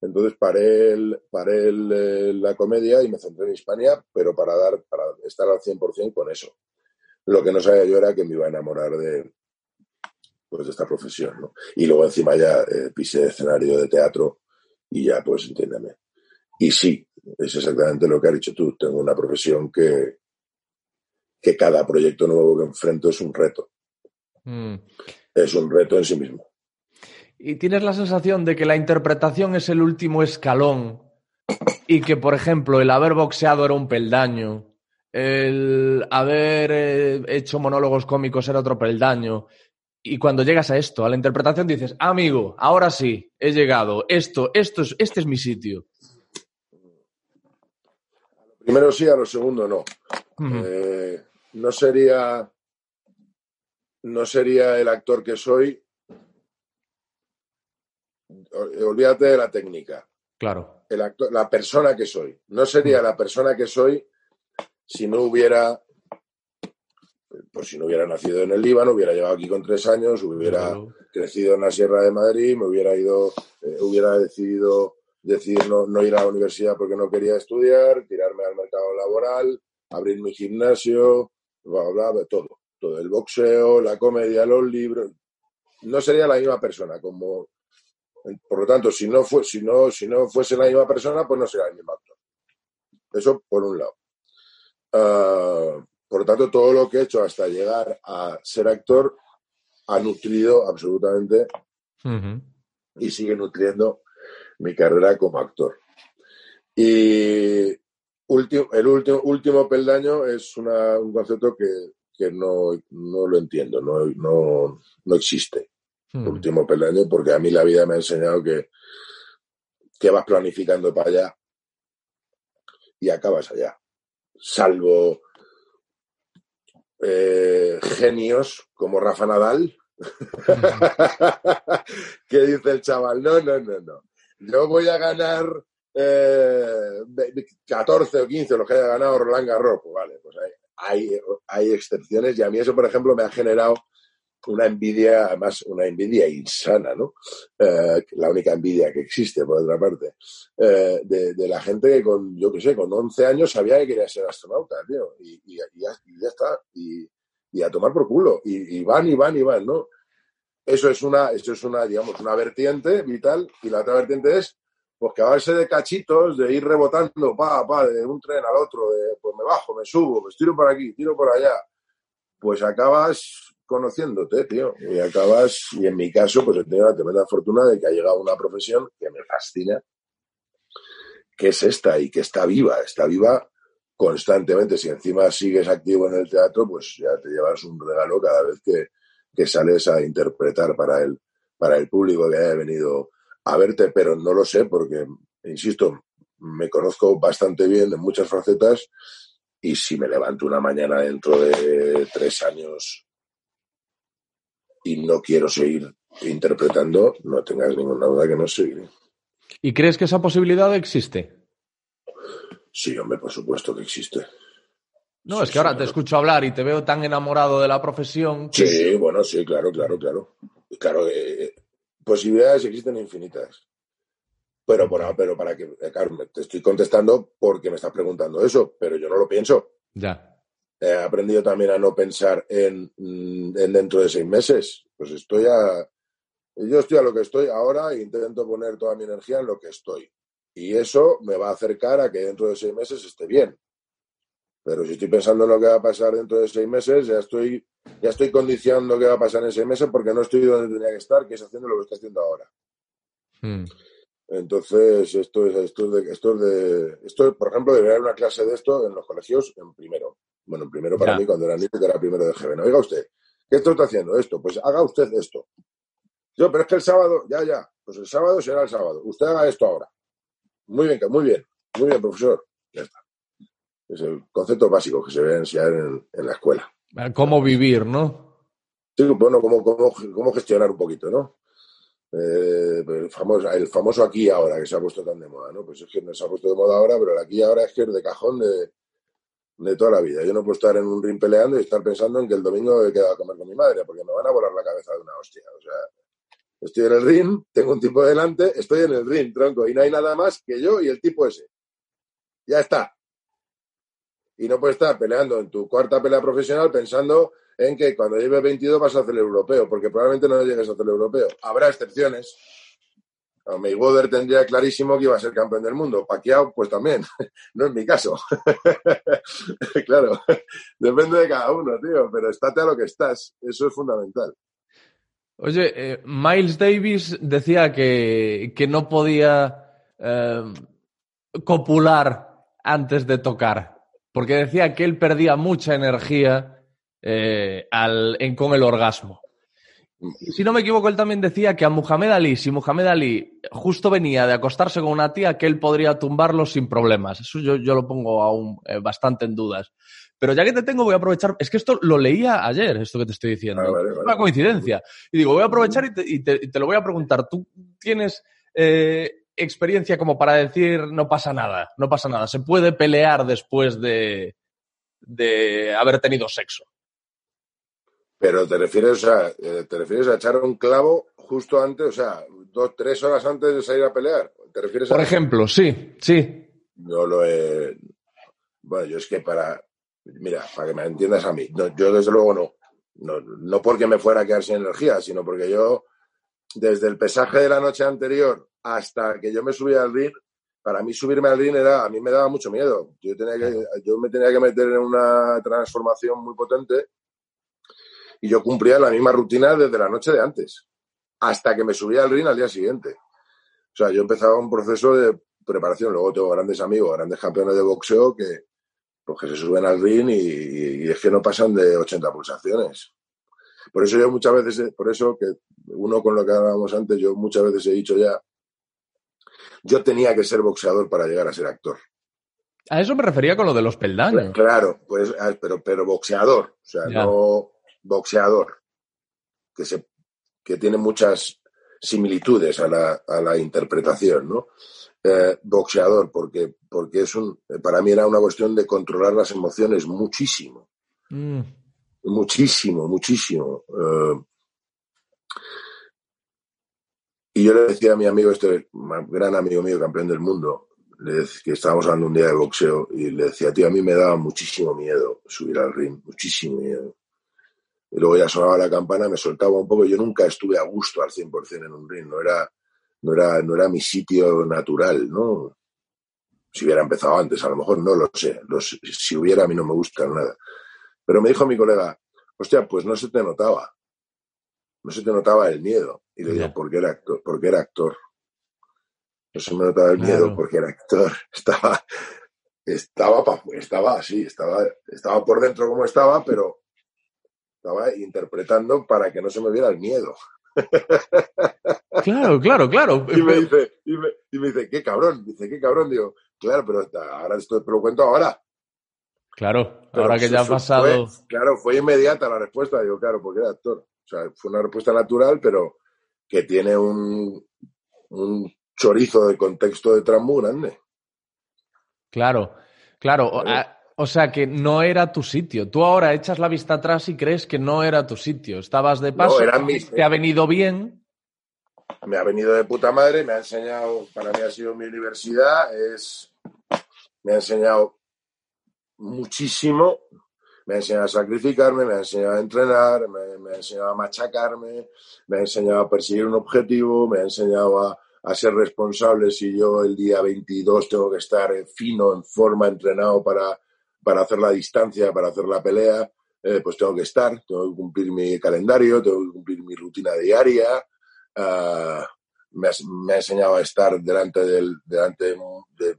Entonces paré, el, paré el, eh, la comedia y me centré en Hispania, pero para, dar, para estar al 100% con eso. Lo que no sabía yo era que me iba a enamorar de, pues, de esta profesión. ¿no? Y luego encima ya eh, pisé escenario de teatro y ya, pues entiéndeme. Y sí, es exactamente lo que has dicho tú. Tengo una profesión que, que cada proyecto nuevo que enfrento es un reto. Mm. Es un reto en sí mismo. ¿Y tienes la sensación de que la interpretación es el último escalón y que, por ejemplo, el haber boxeado era un peldaño, el haber eh, hecho monólogos cómicos era otro peldaño? Y cuando llegas a esto, a la interpretación, dices, amigo, ahora sí, he llegado, esto, esto es, este es mi sitio. Primero sí, a lo segundo no. Eh, no sería no sería el actor que soy. Ol- Olvídate de la técnica. Claro. El actor, la persona que soy. No sería la persona que soy si no hubiera pues si no hubiera nacido en el Líbano, hubiera llegado aquí con tres años, hubiera Claro. crecido en la Sierra de Madrid, me hubiera ido, eh, hubiera decidido decidir no, no ir a la universidad porque no quería estudiar, tirarme al mercado laboral, abrir mi gimnasio, bla, bla, bla, todo. Todo el boxeo, la comedia, los libros. No sería la misma persona. Como, por lo tanto, si no, fue, si, no, si no fuese la misma persona, pues no sería el mismo actor. Eso por un lado. Ah, por lo tanto, todo lo que he hecho hasta llegar a ser actor ha nutrido absolutamente y sigue nutriendo mi carrera como actor. Y último, el último, último peldaño es una- un concepto que, que no, no lo entiendo, no, no, no existe. Ujú. Último peldaño, porque a mí la vida me ha enseñado que, que vas planificando para allá y acabas allá. Salvo eh, genios como Rafa Nadal, que dice el chaval, no, no, no, no. Yo voy a ganar eh, ve- 14 o 15, los que haya ganado Roland Garros. Pues vale, pues hay, hay, hay excepciones y a mí eso, por ejemplo, me ha generado una envidia, además una envidia insana, ¿no? Eh, la única envidia que existe, por otra parte, eh, de, la gente que con, yo qué sé, con 11 años sabía que quería ser astronauta, tío, y, ya, está, y, a tomar por culo, y, y van y van y van, ¿no? Eso es una, eso es una, digamos, una vertiente vital, y la otra vertiente es, pues que a base de cachitos, de ir rebotando, pa, pa, de un tren al otro, de, pues me bajo, me subo, pues tiro por aquí, tiro por allá, pues acabas conociéndote, tío, y acabas, y en mi caso, pues he tenido la tremenda fortuna de que ha llegado una profesión que me fascina, que es esta y que está viva, está viva constantemente. Si encima sigues activo en el teatro, pues ya te llevas un regalo cada vez que, que sales a interpretar para el, para el público que haya venido a verte, pero no lo sé porque, insisto, me conozco bastante bien en muchas facetas y si me levanto una mañana dentro de tres años y no quiero seguir interpretando, no tengas ninguna duda que no seguiré. ¿Y crees que esa posibilidad existe? Sí, hombre, por supuesto que existe. No, Sí, es que ahora sí, te claro. escucho hablar y te veo tan enamorado de la profesión. que- Sí, bueno, sí, claro, claro, claro. Claro, eh, posibilidades existen infinitas. Pero, por, pero para que, eh, claro, te estoy contestando porque me estás preguntando eso, pero yo no lo pienso. Ya. He aprendido también a no pensar en, mm, en dentro de seis meses. Pues estoy a. Yo estoy a lo que estoy ahora e intento poner toda mi energía en lo que estoy. Y eso me va a acercar a que dentro de seis meses esté bien. Pero si estoy pensando en lo que va a pasar dentro de seis meses, ya estoy, ya estoy condicionando qué va a pasar en seis meses porque no estoy donde tenía que estar, que es haciendo lo que estoy haciendo ahora. Mm. Entonces, esto es, esto es de, esto es de, esto, por ejemplo, debería haber una clase de esto en los colegios en primero. Bueno, en primero para Ya. mí cuando era niño, que era primero de GB. No, oiga usted, ¿qué esto está haciendo? Esto, pues haga usted esto. Yo, pero es que el sábado, ya, ya, pues el sábado será el sábado. Usted haga esto ahora. Muy bien, muy bien, muy bien, profesor. Ya está. Es el concepto básico que se debe enseñar en, en la escuela. Ah, ¿Cómo vivir, no? Sí, bueno, cómo, cómo, cómo gestionar un poquito, ¿no? Eh, el, famoso, el famoso aquí ahora, que se ha puesto tan de moda, ¿no? Pues es que no se ha puesto de moda ahora, pero el aquí y ahora es que es de cajón de, de toda la vida. Yo no puedo estar en un ring peleando y estar pensando en que el domingo he quedado a comer con mi madre, porque me van a volar la cabeza de una hostia. O sea, estoy en el ring, tengo un tipo delante, estoy en el ring, tronco, y no hay nada más que yo y el tipo ese. Ya está. Y no puedes estar peleando en tu cuarta pelea profesional pensando en que cuando lleves 22 vas a hacer el europeo, porque probablemente no llegues a hacer el europeo. Habrá excepciones. Mayweather tendría clarísimo que iba a ser campeón del mundo. Pacquiao, pues también. No es mi caso. claro, depende de cada uno, tío, pero estate a lo que estás. Eso es fundamental. Oye, eh, Miles Davis decía que, que no podía eh, copular antes de tocar, porque decía que él perdía mucha energía eh, al- en- con el orgasmo. Si no me equivoco, él también decía que a Muhammad Ali, si Muhammad Ali justo venía de acostarse con una tía, que él podría tumbarlo sin problemas. Eso yo, yo lo pongo aún eh, bastante en dudas. Pero ya que te tengo, voy a aprovechar. Es que esto lo leía ayer, esto que te estoy diciendo. Ah, vale, Es vale. una coincidencia. Y digo, voy a aprovechar y te, y te- y te lo voy a preguntar. ¿Tú tienes eh, experiencia como para decir no pasa nada? No pasa nada. Se puede pelear después de, de haber tenido sexo. Pero te refieres, o sea, eh, te refieres a echar un clavo justo antes, o sea, dos, tres horas antes de salir a pelear. ¿Te refieres Por a ejemplo, sí, sí. No lo he. Bueno, yo es que para. Mira, para que me entiendas a mí, no, yo desde luego no. no. No porque me fuera a quedar sin energía, sino porque yo, desde el pesaje de la noche anterior hasta que yo me subía al ring, para mí subirme al ring era, a mí me daba mucho miedo. Yo, tenía que, yo me tenía que meter en una transformación muy potente y yo cumplía la misma rutina desde la noche de antes, hasta que me subía al ring al día siguiente. O sea, yo empezaba un proceso de preparación. Luego tengo grandes amigos, grandes campeones de boxeo que, pues, que se suben al ring y, y es que no pasan de 80 pulsaciones. Por eso yo muchas veces, por eso que uno con lo que hablábamos antes, yo muchas veces he dicho ya, yo tenía que ser boxeador para llegar a ser actor. A eso me refería con lo de los peldaños. Claro, pues, ah, pero, pero boxeador, o sea, Ya. no boxeador, que, se, que tiene muchas similitudes a la, a la interpretación, ¿no? Eh, boxeador, porque, porque es un, para mí era una cuestión de controlar las emociones muchísimo, Mm, muchísimo, muchísimo. Eh, y yo le decía a mi amigo, este gran amigo mío, campeón del mundo, que estábamos hablando un día de boxeo, y le decía, tío, a mí me daba muchísimo miedo subir al ring, muchísimo miedo. Y luego ya sonaba la campana, me soltaba un poco. Yo nunca estuve a gusto al 100% en un ring, no era, no, era, no era mi sitio natural, ¿no? Si hubiera empezado antes, a lo mejor no lo sé. Los- si hubiera, a mí no me gusta nada. Pero me dijo mi colega, hostia, pues no se te notaba. No se te notaba el miedo. Y le digo, Ya. porque era actor, porque era actor. No se me notaba el miedo Claro. porque era actor. Estaba, estaba, estaba así, estaba, estaba por dentro como estaba, pero estaba interpretando para que no se me viera el miedo. Claro, claro, claro. Y me dice, y me, y me dice, qué cabrón, dice, qué cabrón, digo, claro, pero hasta ahora esto te lo cuento ahora. Claro, Pero ahora que ya ha pasado. fue- claro, fue inmediata la respuesta, digo, claro, porque era actor. O sea, fue una respuesta natural, pero que tiene un, un chorizo de contexto detrás muy grande. Claro, claro. O, Claro. a- o sea que no era tu sitio. Tú ahora echas la vista atrás y crees que no era tu sitio. Estabas de paso, eran mis- te ha venido bien. me ha venido de puta madre, me ha enseñado, para mí ha sido mi universidad, es, me ha enseñado muchísimo, me ha enseñado a sacrificarme, me ha enseñado a entrenar, me, me ha enseñado a machacarme, me ha enseñado a perseguir un objetivo, me ha enseñado a, a ser responsable si yo el día 22 tengo que estar eh, fino, en forma, entrenado para, para hacer la distancia, para hacer la pelea, eh, pues tengo que estar, tengo que cumplir mi calendario, tengo que cumplir mi rutina diaria. Uh, me, ha, enseñado a estar delante, del, delante de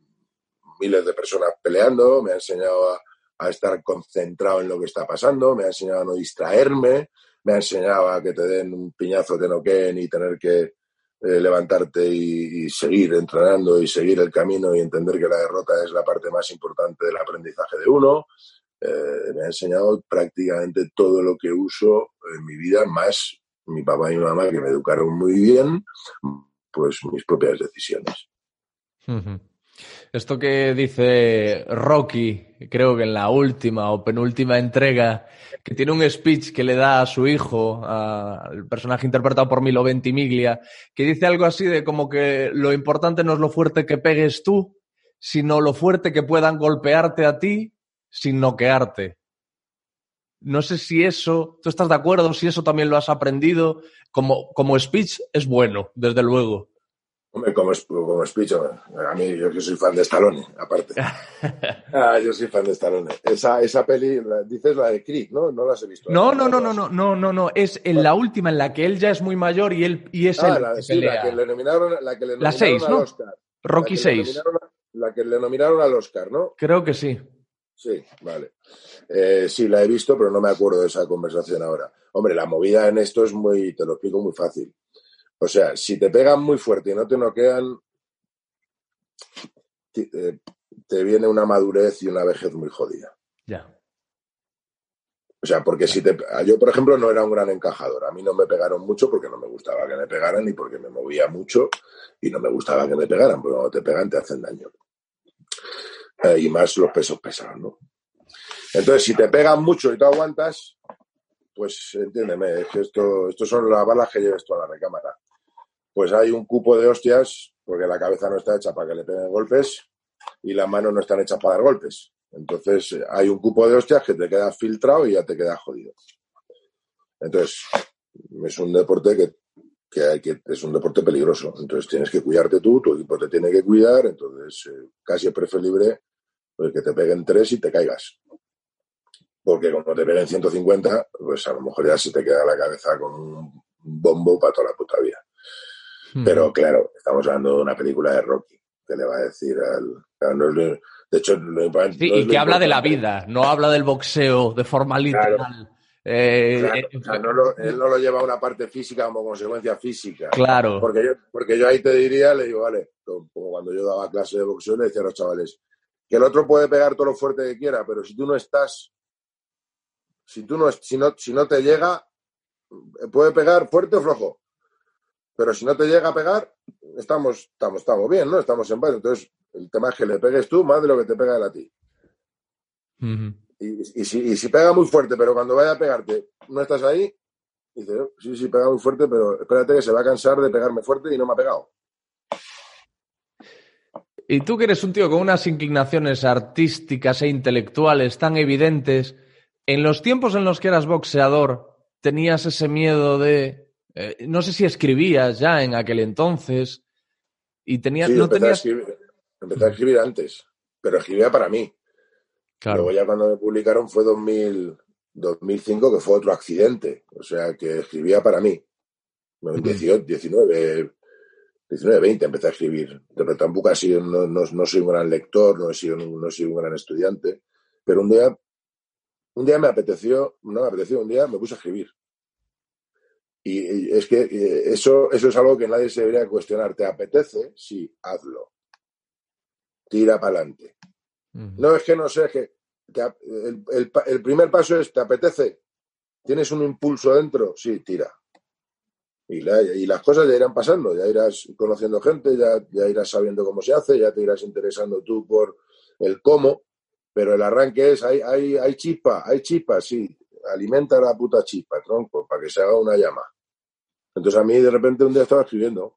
miles de personas peleando, me ha enseñado a, a, estar concentrado en lo que está pasando, me ha enseñado a no distraerme, me ha enseñado a que te den un piñazo, te noqueen y tener que eh, levantarte y, y, seguir entrenando y seguir el camino y entender que la derrota es la parte más importante del aprendizaje de uno. Eh, me ha enseñado prácticamente todo lo que uso en mi vida, más mi papá y mi mamá que me educaron muy bien, pues mis propias decisiones. Uh -huh. Esto que dice Rocky, creo que en la última o penúltima entrega, que tiene un speech que le da a su hijo, al personaje interpretado por Milo Ventimiglia, que dice algo así de como que lo importante no es lo fuerte que pegues tú, sino lo fuerte que puedan golpearte a ti sin noquearte. No sé si eso, tú estás de acuerdo, si eso también lo has aprendido. Como, como speech es bueno, desde luego. Hombre, como, como speech, a mí yo que soy fan de Stallone, aparte. ah, yo soy fan de Stallone. Esa, esa peli, la, dices la de Creed, ¿no? No las he visto. No, no, no, no, no, no, no, no. Es en la última en la que él ya es muy mayor y él y es ah, el la, que sí, pelea. la que le nominaron, la que le La nominaron seis, al ¿no? Oscar. Rocky La que le 6. nominaron- La que le nominaron al Oscar, ¿no? Creo que sí. Sí, vale. Eh, sí, la he visto, pero no me acuerdo de esa conversación ahora. Hombre, la movida en esto es muy, te lo explico muy fácil. O sea, si te pegan muy fuerte y no te noquean, eh, te viene una madurez y una vejez muy jodida. Ya. O sea, porque si te... Yo, por ejemplo, no era un gran encajador. A mí no me pegaron mucho porque no me gustaba que me pegaran y porque me movía mucho y no me gustaba que me pegaran, porque cuando te pegan te hacen daño. Eh, y más los pesos pesados, ¿no? Entonces, si te pegan mucho y tú aguantas, pues entiéndeme, es que esto, esto son las balas que lleves tú a la recámara. Pues hay un cupo de hostias, porque la cabeza no está hecha para que le peguen golpes y las manos no están hechas para dar golpes. Entonces, eh, hay un cupo de hostias que te queda filtrado y ya te queda jodido. Entonces, es un deporte que, que, hay que es un deporte peligroso. Entonces, tienes que cuidarte tú, tu equipo te tiene que cuidar. Entonces, eh, casi es preferible pues, que te peguen tres y te caigas. Porque como te peguen 150, pues a lo mejor ya se te queda la cabeza con un bombo para toda la puta vida. Hmm. Pero claro, estamos hablando de una película de Rocky, que le va a decir al... claro, no lo- de hecho, Sí, no es y que habla de la vida, no habla del boxeo de forma literal. Eh, Claro, eh, o sea, no lo- él no lo lleva a una parte física como consecuencia física. claro. Porque yo, porque yo ahí te diría, le digo, vale, como como cuando yo daba clase de boxeo, le decía a los chavales, que el otro puede pegar todo lo fuerte que quiera, pero si tú no estás, si tú no, si no, si no te llega, puede pegar fuerte o flojo. Pero si no te llega a pegar, estamos, estamos, estamos bien, ¿no? Estamos en paz. Entonces, el tema es que le pegues tú más de lo que te pega él a ti. Y, y si, y si pega muy fuerte, pero cuando vaya a pegarte, no estás ahí, dice, "Oh, sí, sí, pega muy fuerte, pero espérate que se va a cansar de pegarme fuerte y no me ha pegado. Y tú que eres un tío con unas inclinaciones artísticas e intelectuales tan evidentes, en los tiempos en los que eras boxeador, tenías ese miedo de... eh, no sé si escribías ya en aquel entonces y tenías... Sí, no empecé, a tenías... escribir, empecé a escribir antes, pero escribía para mí. Claro. Luego ya cuando me publicaron fue 2000, 2005, que fue otro accidente. O sea, que escribía para mí. No, en 18, 19, 19, 20 empecé a escribir. Pero tampoco así, no, no, no soy un gran lector, no he sido, no soy un gran estudiante. Pero un día, un día me apeteció, no me apeteció, un día me puse a escribir. Y, es que eh, eso, eso es algo que nadie se debería cuestionar. ¿Te apetece? Sí, hazlo. Tira para adelante. No es que no sé, es que te el, el el primer paso es, ¿te apetece? ¿Tienes un impulso dentro? Sí, tira. Y, la- y las cosas ya irán pasando, ya irás conociendo gente, ya, ya irás sabiendo cómo se hace, ya te irás interesando tú por el cómo, pero el arranque es, hay, hay, hay chispa, hay chispa, sí, alimenta la puta chispa, tronco, para que se haga una llama. Entonces a mí de repente un día estaba escribiendo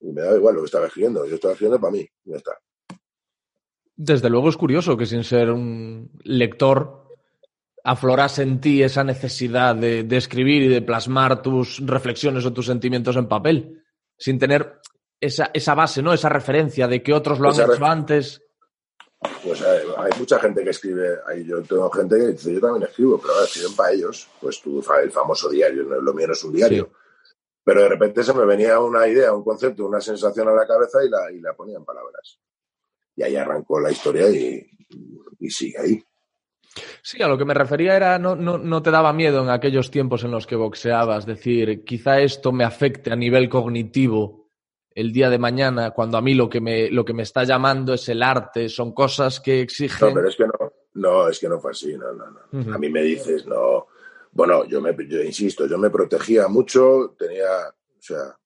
y me da igual lo que estaba escribiendo, yo estaba escribiendo para mí, ya está. Desde luego es curioso que sin ser un lector aflorase en ti esa necesidad de, de escribir y de plasmar tus reflexiones o tus sentimientos en papel, sin tener esa, esa base, ¿no? Esa referencia de que otros lo han hecho antes. pues hay, hay mucha gente que escribe, hay, yo tengo gente que dice, yo también escribo, pero ahora escriben para ellos, pues tú, fa- el famoso diario, lo mío no es un diario. Sí. Pero de repente se me venía una idea, un concepto, una sensación a la cabeza y la, y la ponía en palabras. Y ahí arrancó la historia y, y sigue ahí. Sí, a lo que me refería era, no, no, no te daba miedo en aquellos tiempos en los que boxeabas, decir, quizá esto me afecte a nivel cognitivo el día de mañana, cuando a mí lo que me, lo que me está llamando es el arte, son cosas que No, exigen... pero es que no, no, es que no fue así, no, no, no. A mí me dices, no. Bueno, yo me, yo insisto, yo me protegía mucho, tenía, o sea,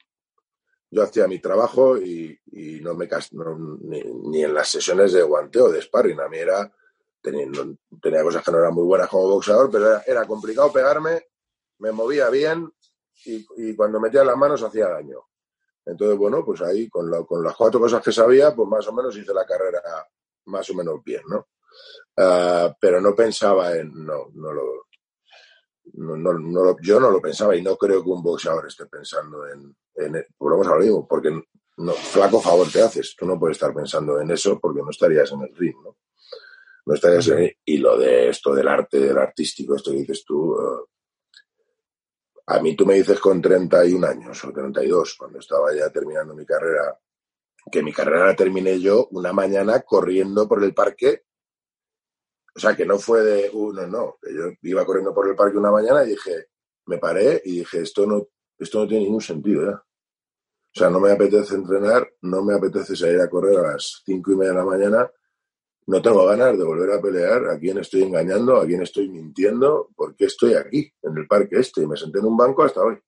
yo hacía mi trabajo y, no me no, ni, ni en las sesiones de guanteo, de sparring, a mí era, tenía, no- tenía cosas que no eran muy buenas como boxeador, pero era, era complicado pegarme, me movía bien y, cuando metía las manos hacía daño. Entonces, bueno, pues ahí con, lo- con las cuatro cosas que sabía, pues más o menos hice la carrera más o menos bien, ¿no? Ah, pero no pensaba en, no, no lo, no, no, yo no lo pensaba y no creo que un boxeador esté pensando en, en volvemos a lo mismo, porque no, flaco favor te haces, tú no puedes estar pensando en eso porque no estarías en el ring, ¿no? No estarías en el- y lo de esto del arte, del artístico, esto que dices tú, eh, a mí tú me dices con 31 años o 32, cuando estaba ya terminando mi carrera, que mi carrera la terminé yo una mañana corriendo por el parque o sea, que no fue de uno, no. que Yo iba corriendo por el parque una mañana y dije, me paré y dije, esto no, esto no tiene ningún sentido ya. O sea, no me apetece entrenar, no me apetece salir a correr a las cinco y media de la mañana. No tengo ganas de volver a pelear. ¿A quién estoy engañando? ¿A quién estoy mintiendo? ¿Por qué estoy aquí, en el parque este? Y me senté en un banco hasta hoy.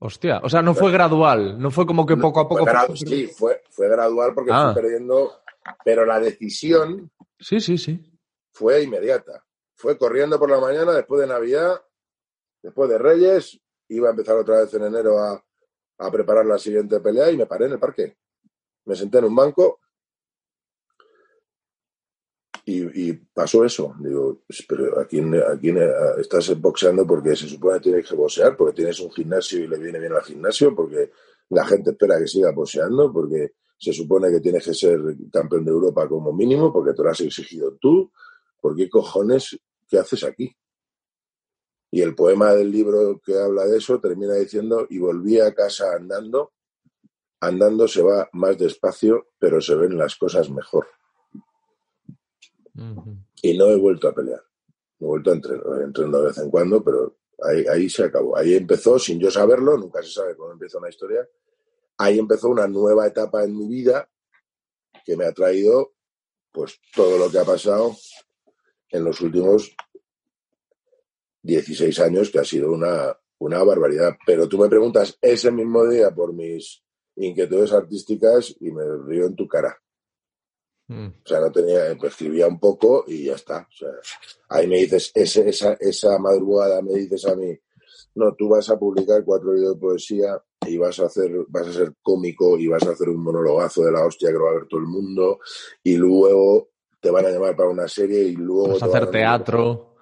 Hostia, o sea, no fue gradual, no fue como que poco a poco... Fue sí, fue, fue gradual porque Ah. fui perdiendo, pero la decisión Sí, sí, sí. Fue inmediata. Fue corriendo por la mañana después de Navidad, después de Reyes, iba a empezar otra vez en enero a, a preparar la siguiente pelea y me paré en el parque. Me senté en un banco y, pasó eso. Digo, "Pues, pero ¿a quién, a quién eh, estás boxeando porque se supone que tienes que boxear, porque tienes un gimnasio y le viene bien al gimnasio, porque la gente espera que siga boxeando, porque se supone que tienes que ser campeón de Europa como mínimo, porque te lo has exigido tú. ¿Por qué cojones? ¿Qué haces aquí? Y el poema del libro que habla de eso termina diciendo, y volví a casa andando, andando se va más despacio, pero se ven las cosas mejor. Y no he vuelto a pelear. He vuelto a entrenar, entreno de vez en cuando, pero ahí, ahí se acabó. Ahí empezó, sin yo saberlo, nunca se sabe cómo empieza una historia, ahí empezó una nueva etapa en mi vida que me ha traído pues todo lo que ha pasado en los últimos 16 años, que ha sido una, una barbaridad. Pero tú me preguntas ese mismo día por mis inquietudes artísticas y me río en tu cara. Mm. O sea, no tenía, pues, escribía un poco y ya está. O sea, ahí me dices, ese, esa, esa madrugada me dices a mí, no, tú vas a publicar cuatro libros de poesía y vas a hacer, vas a ser cómico y vas a hacer un monologazo de la hostia que lo va a ver todo el mundo y luego te van a llamar para una serie y luego Vas a te van hacer teatro.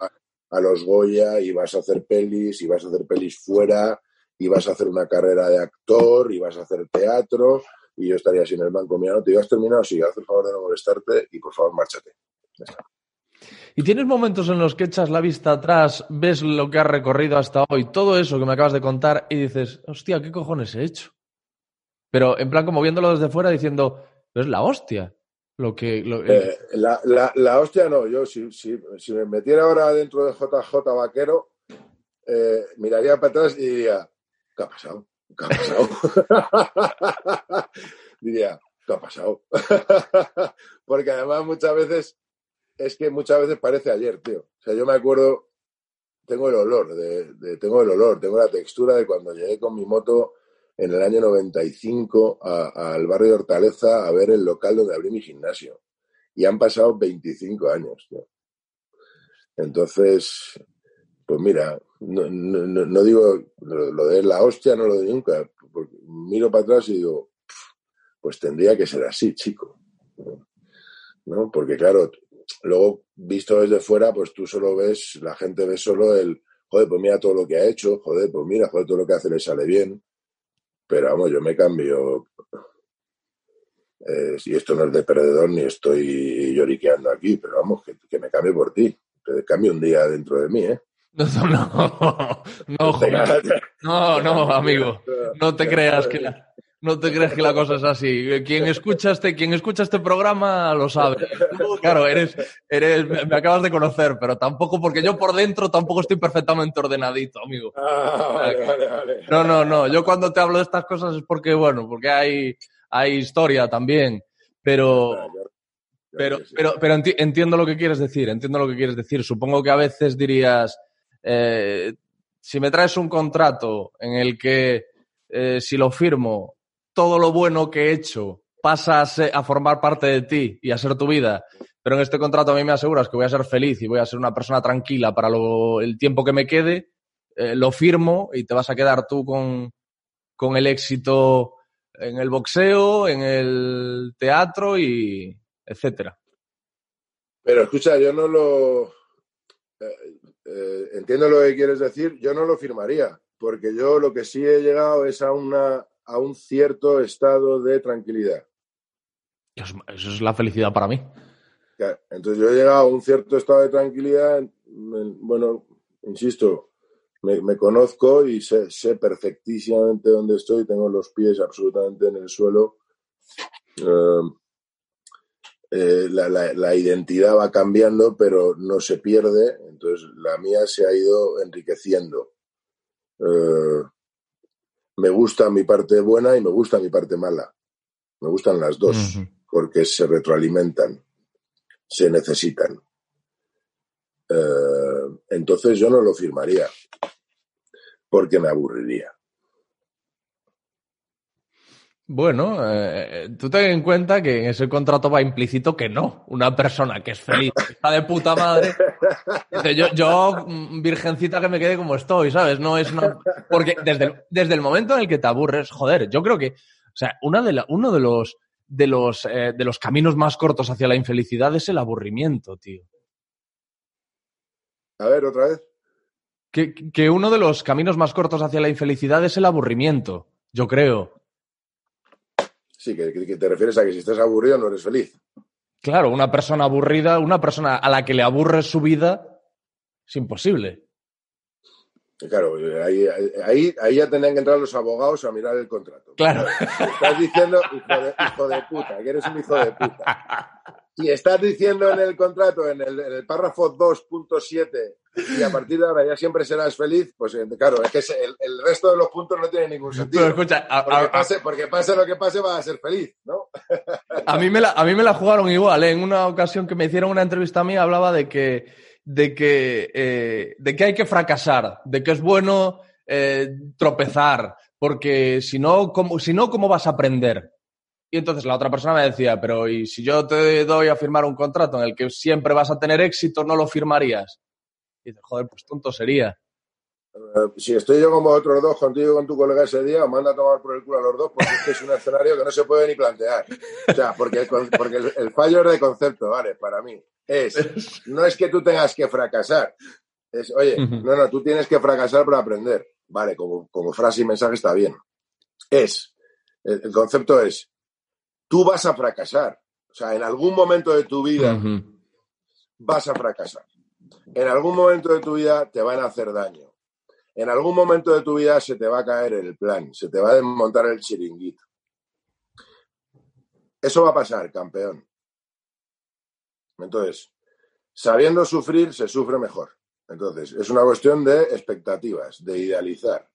a los Goya y vas a hacer pelis y vas a hacer pelis fuera y vas a hacer una carrera de actor y vas a hacer teatro y yo estaría así en el banco mira, no te has terminado, sí, haz el favor de no molestarte y por favor márchate. ¿Y tienes momentos en los que echas la vista atrás, ves lo que has recorrido hasta hoy, todo eso que me acabas de contar y dices, hostia, ¿qué cojones he hecho? Pero en plan como viéndolo desde fuera diciendo, es la hostia. Lo que... lo- Eh, la, la, la hostia no, yo si, si, si me metiera ahora dentro de JJ Vaquero, eh, miraría para atrás y diría, ¿qué ha pasado? ¿Qué ha pasado? diría, ¿qué ha pasado? Porque además muchas veces, es que muchas veces parece ayer, tío. O sea, yo me acuerdo, tengo el olor, de, de- tengo el olor, tengo la textura de cuando llegué con mi moto en el año 95 a- al barrio de Hortaleza a ver el local donde abrí mi gimnasio. Y han pasado 25 años. Entonces, pues mira, no, digo lo, de la hostia, no lo de nunca. miro para atrás y digo, pues tendría que ser así, chico. ¿No? Porque claro, luego visto desde fuera, pues tú solo ves, la gente ve solo el, joder, pues mira todo lo que ha hecho, joder, pues mira, joder, todo lo que hace le sale bien. Pero vamos, yo me cambio. Eh, si esto no es de perdedor ni estoy lloriqueando aquí, pero vamos, que, que me cambie por ti. Que cambie un día dentro de mí, ¿eh? No, no, no, no, no, amigo, no te creas que la, no te creas que la cosa es así. Quien escucha este, quien escucha este programa lo sabe. Claro, eres, eres, me acabas de conocer, pero tampoco, porque yo por dentro tampoco estoy perfectamente ordenadito, amigo. Ah, vale, vale, vale. No, no, no. Yo cuando te hablo de estas cosas es porque, bueno, porque hay, hay historia también. Pero, ya pero, pero, pero enti- entiendo lo que quieres decir, entiendo lo que quieres decir. Supongo que a veces dirías, eh, si me traes un contrato en el que eh, si lo firmo, todo lo bueno que he hecho pasa a, formar parte de ti y a ser tu vida, pero en este contrato a mí me aseguras que voy a ser feliz y voy a ser una persona tranquila para lo- el tiempo que me quede, eh, lo firmo y te vas a quedar tú con, con el éxito en el boxeo, en el teatro y etcétera. Pero escucha, yo no lo. eh, eh, entiendo lo que quieres decir, yo no lo firmaría, porque yo lo que sí he llegado es a, una, a un cierto estado de tranquilidad. Eso es- eso es la felicidad para mí. Claro, Entonces yo he llegado a un cierto estado de tranquilidad, en- bueno, insisto, me, me conozco y sé, sé perfectísimamente dónde estoy, tengo los pies absolutamente en el suelo. Eh, eh, la, la- la identidad va cambiando, pero no se pierde, entonces la mía se ha ido enriqueciendo. Eh, me gusta mi parte buena y me gusta mi parte mala. Me gustan las dos, porque se retroalimentan, se necesitan. Eh, entonces yo no lo firmaría, porque me aburriría. Bueno, eh, tú ten en cuenta que en ese contrato va implícito que no. Una persona que es feliz, que está de puta madre. dice, yo, yo, mm, virgencita, que me quede como estoy, ¿sabes? No es una. Porque desde el, desde el momento en el que te aburres, joder, yo creo que. O sea, una de la- uno de los, de, los, eh, de los caminos más cortos hacia la infelicidad es el aburrimiento, tío. A ver, otra vez. Que, que uno de los caminos más cortos hacia la infelicidad es el aburrimiento, yo creo. Sí, que, te refieres a que si estás aburrido no eres feliz. Claro, una persona aburrida, una persona a la que le aburre su vida, es imposible. Y Claro, ahí, ahí, ahí ya tenían que entrar los abogados a mirar el contrato. Claro. Estás diciendo, hijo de, hijo de puta, que eres un hijo de puta. Y estás diciendo en el contrato, en el, en el párrafo 2.7, y a partir de ahora ya siempre serás feliz, pues eh, claro, es que el, el resto de los puntos no tiene ningún sentido. Pero escucha, a, porque, a- pase, porque pase lo que pase, vas a ser feliz, ¿no? a mí me la, a mí me la jugaron igual. ¿eh? En una ocasión que me hicieron una entrevista a mí, hablaba de que, de que, eh, de que hay que fracasar, de que es bueno eh, tropezar, porque si no, ¿cómo, si no, ¿cómo vas a aprender? Y entonces la otra persona me decía, pero ¿y si yo te doy a firmar un contrato en el que siempre vas a tener éxito, no lo firmarías? Y dices, joder, pues tonto sería. Eh, si estoy yo como otros dos contigo y con tu colega ese día, os manda a tomar por el culo a los dos porque es que es un escenario que no se puede ni plantear. O sea, porque, el, con- porque el, el fallo es de concepto, ¿vale? Para mí. Es, no es que tú tengas que fracasar. Es, oye, no, no, tú tienes que fracasar para aprender. Vale, como, como frase y mensaje está bien. Es, el, el concepto es, tú vas a fracasar. O sea, en algún momento de tu vida vas a fracasar. En algún momento de tu vida te van a hacer daño. En algún momento de tu vida se te va a caer el plan, se te va a desmontar el chiringuito. Eso va a pasar, campeón. Entonces, sabiendo sufrir, se sufre mejor. Entonces, es una cuestión de expectativas, de idealizar.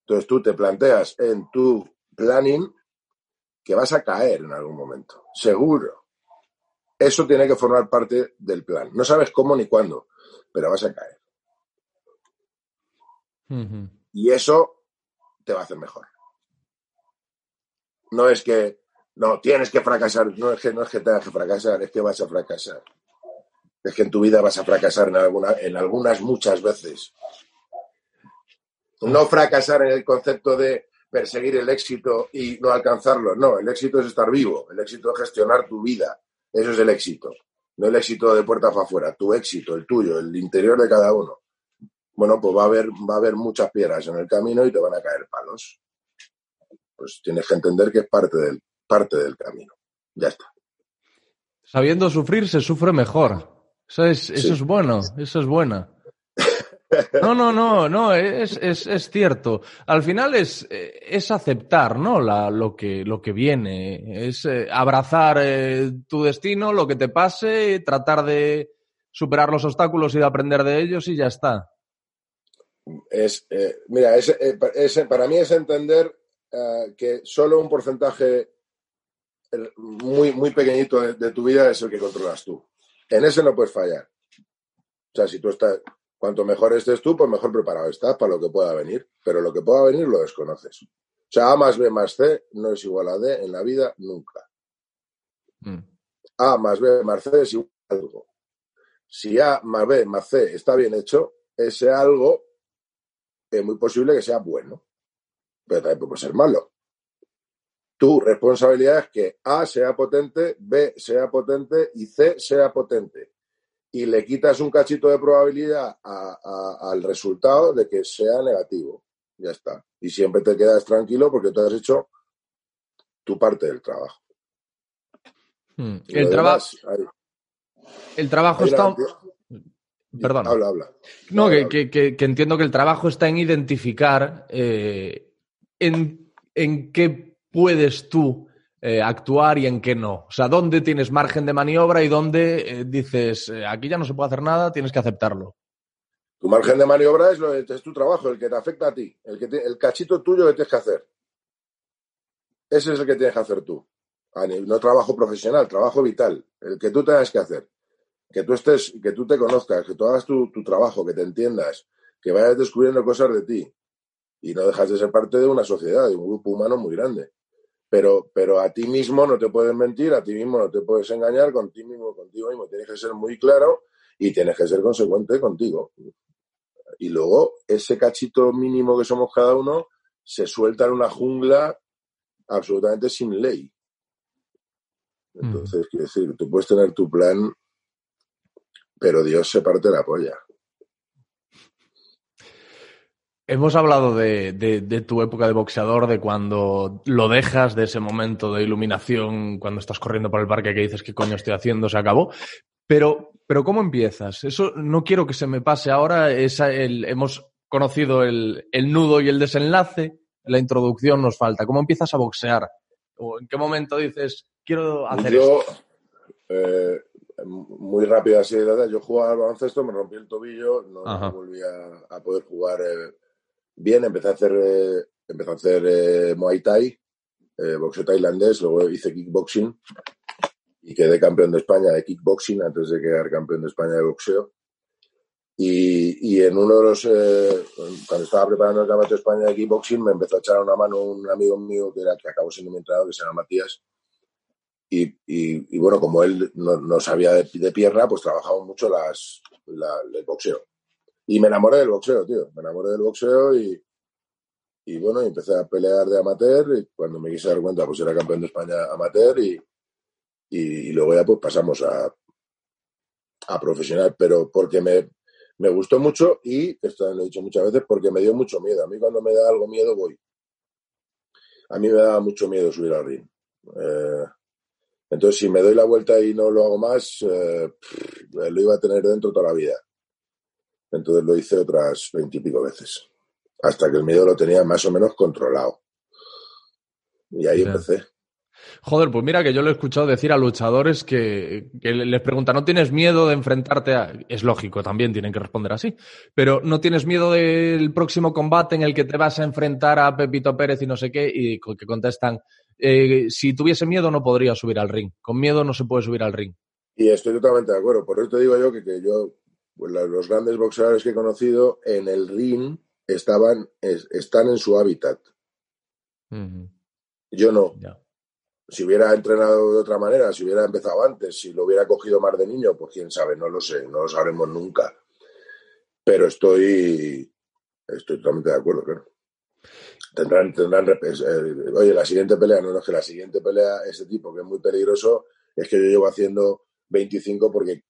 Entonces, tú te planteas en tu planning que vas a caer en algún momento, seguro. Eso tiene que formar parte del plan. No sabes cómo ni cuándo, pero vas a caer. Y eso te va a hacer mejor. No es que, no, tienes que fracasar, no es que, no es que tengas que fracasar, es que vas a fracasar. Es que en tu vida vas a fracasar en, alguna, en algunas muchas veces. No fracasar en el concepto de perseguir el éxito y no alcanzarlo. No, el éxito es estar vivo, el éxito es gestionar tu vida. Eso es el éxito. No el éxito de puerta para afuera, tu éxito, el tuyo, el interior de cada uno. Bueno, pues va a haber, va a haber muchas piedras en el camino y te van a caer palos. Pues tienes que entender que es parte del, parte del camino. Ya está. Sabiendo sufrir se sufre mejor. Eso es, eso Sí. es bueno, eso es bueno. No, no, no, no, es, es, es cierto. Al final es, eh, es aceptar, ¿no? La, lo, que, lo que viene. Es eh, abrazar eh, tu destino, lo que te pase, tratar de superar los obstáculos y de aprender de ellos y ya está. Es, mira, es, pa- es- para mí es entender que solo un porcentaje muy, muy pequeñito de, de tu vida es el que controlas tú. En ese no puedes fallar. O sea, si tú estás, cuanto mejor estés tú, pues mejor preparado estás para lo que pueda venir. Pero lo que pueda venir lo desconoces. O sea, A más B más C no es igual a D en la vida nunca. Mm. A más B más C es igual a algo. Si A más B más C está bien hecho, ese algo es muy posible que sea bueno, pero también puede ser malo. Tu responsabilidad es que A sea potente, B sea potente y C sea potente. Y le quitas un cachito de probabilidad a- a- al resultado de que sea negativo. Ya está. Y siempre te quedas tranquilo porque tú has hecho tu parte del trabajo. Mm. Y El, traba- demás, el trabajo está... Perdona. Habla, habla. No, Habla, que, habla. que- que- que entiendo que el trabajo está en identificar eh, en, en qué puedes tú eh, actuar y en qué no. O sea, dónde tienes margen de maniobra y dónde eh, dices, eh, aquí ya no se puede hacer nada, tienes que aceptarlo. Tu margen de maniobra es, lo, es tu trabajo, el que te afecta a ti, el, que te- el cachito tuyo que tienes que hacer. Ese es el que tienes que hacer tú. No trabajo profesional, trabajo vital, el que tú tengas que hacer. Que tú estés, que tú te conozcas, que tú hagas tu, tu trabajo, que te entiendas, que vayas descubriendo cosas de ti. Y no dejas de ser parte de una sociedad, de un grupo humano muy grande. Pero, pero a ti mismo no te puedes mentir, a ti mismo no te puedes engañar, con ti mismo, contigo mismo. Tienes que ser muy claro y tienes que ser consecuente contigo. Y luego ese cachito mínimo que somos cada uno se suelta en una jungla absolutamente sin ley. Entonces, quiero decir, tú puedes tener tu plan, pero Dios se parte la polla. Hemos hablado de, de- de tu época de boxeador, de cuando lo dejas, de ese momento de iluminación, cuando estás corriendo por el parque que dices, ¿qué coño estoy haciendo? Se acabó. Pero, pero ¿cómo empiezas? Eso no quiero que se me pase ahora. Esa, el, hemos conocido el, el nudo y el desenlace. La introducción nos falta. ¿Cómo empiezas a boxear? ¿O en qué momento dices, quiero hacer yo, esto? eh, muy rápido así de edad, yo jugaba al baloncesto, me rompí el tobillo, no, volví a, a poder jugar eh, bien, empecé a hacer, eh, empecé a hacer eh, Muay Thai, eh, boxeo tailandés, luego hice kickboxing y quedé campeón de España de kickboxing antes de quedar campeón de España de boxeo. Y, y en uno de los, eh, cuando estaba preparando el campeonato de España de kickboxing, me empezó a echar una mano un amigo mío que, era, que acabó siendo mi entrenador, que se llama Matías. Y, y, bueno, como él no, no sabía de, pierna, pues trabajamos mucho las, la, el boxeo. Y me enamoré del boxeo, tío. Me enamoré del boxeo y, y bueno, empecé a pelear de amateur y cuando me quise dar cuenta, pues era campeón de España amateur y, y, luego ya pues pasamos a, a profesional, pero porque me, me gustó mucho y, esto lo he dicho muchas veces, porque me dio mucho miedo. A mí cuando me da algo miedo voy. A mí me daba mucho miedo subir al ring. Eh, entonces, si me doy la vuelta y no lo hago más, eh, lo iba a tener dentro toda la vida. Entonces lo hice otras veintipico veces, hasta que el miedo lo tenía más o menos controlado. Y ahí empecé. Joder, pues mira que yo lo he escuchado decir a luchadores que, que les preguntan, ¿no tienes miedo de enfrentarte a...? Es lógico, también tienen que responder así. Pero ¿no tienes miedo del próximo combate en el que te vas a enfrentar a Pepito Pérez y no sé qué? Y que contestan, eh, si tuviese miedo no podría subir al ring. Con miedo no se puede subir al ring. Y estoy totalmente de acuerdo. Por eso te digo yo que, que yo, los grandes boxeadores que he conocido en el ring estaban, es- están en su hábitat. Yo no. Si hubiera entrenado de otra manera, si hubiera empezado antes, si lo hubiera cogido más de niño, pues quién sabe, no lo sé, no lo sabremos nunca. Pero estoy, estoy totalmente de acuerdo, claro. Tendrán, tendrán, eh, oye, la siguiente pelea, no, no, es que la siguiente pelea, ese tipo que es muy peligroso, es que yo llevo haciendo 25 porque,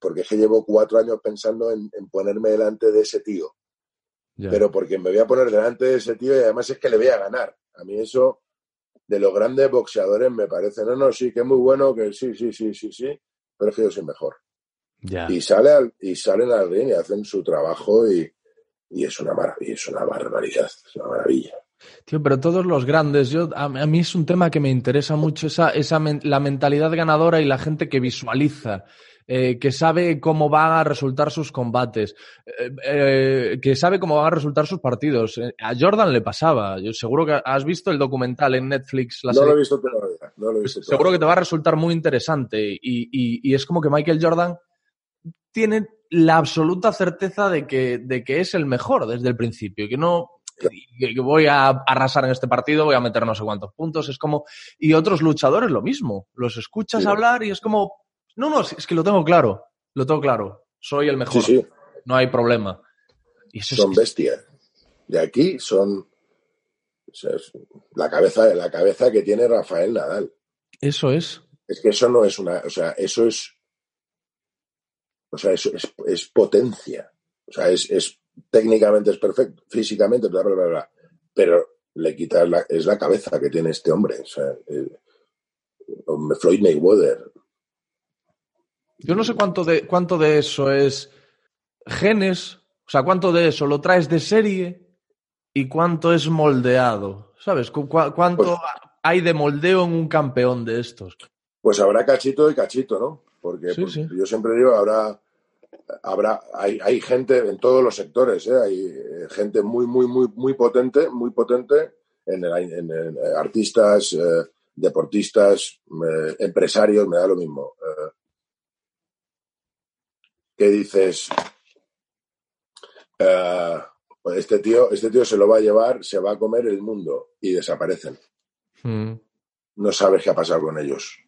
porque es que llevo cuatro años pensando en, en ponerme delante de ese tío. Ya. Pero porque me voy a poner delante de ese tío y además es que le voy a ganar. A mí eso, de los grandes boxeadores me parece, no, no, sí, que es muy bueno, que sí, sí, sí, sí, sí, pero es que yo soy mejor. Ya. Y, sale al, y salen al ring y hacen su trabajo y, y es una maravilla, es una barbaridad, es una maravilla. Tío, pero todos los grandes, yo, a, a mí es un tema que me interesa mucho, esa, esa men- la mentalidad ganadora y la gente que visualiza, eh, que sabe cómo van a resultar sus combates, eh, eh, que sabe cómo van a resultar sus partidos. A Jordan le pasaba, yo seguro que has visto el documental en Netflix, la no serie lo he visto todavía, no lo he visto seguro que te va a resultar muy interesante y, y- y es como que Michael Jordan tiene la absoluta certeza de que, de que es el mejor desde el principio que no que voy a arrasar en este partido, voy a meter no sé cuántos puntos, es como y otros luchadores lo mismo, los escuchas Sí. hablar y es como no, no, es que lo tengo claro, lo tengo claro, soy el mejor, Sí, sí, no hay problema. Y eso son es, bestias. De aquí son o sea, es la cabeza, la cabeza que tiene Rafael Nadal. eso es. Es que eso no es una, o sea, eso es, o sea, eso es, es potencia. O sea, es, es técnicamente es perfecto, físicamente, bla, bla, bla, bla. Pero le quitas la, es la cabeza que tiene este hombre. O sea, eh, Floyd Mayweather. Yo no sé cuánto de, cuánto de eso es genes, o sea, cuánto de eso lo traes de serie y cuánto es moldeado, ¿sabes? Cu- cu- ¿Cuánto Pues- hay de moldeo en un campeón de estos? Pues habrá cachito y cachito, ¿no? Porque Sí, pues, sí. yo siempre digo, habrá, habrá, hay, hay gente en todos los sectores, ¿eh? hay eh, gente muy, muy, muy, muy potente, muy potente en, el- en- en, eh, artistas, eh, deportistas, eh, empresarios, me da lo mismo. ¿Qué dices? Pues este tío, este tío se lo va a llevar, se va a comer el mundo y desaparecen Mm. no sabes qué ha pasado con ellos.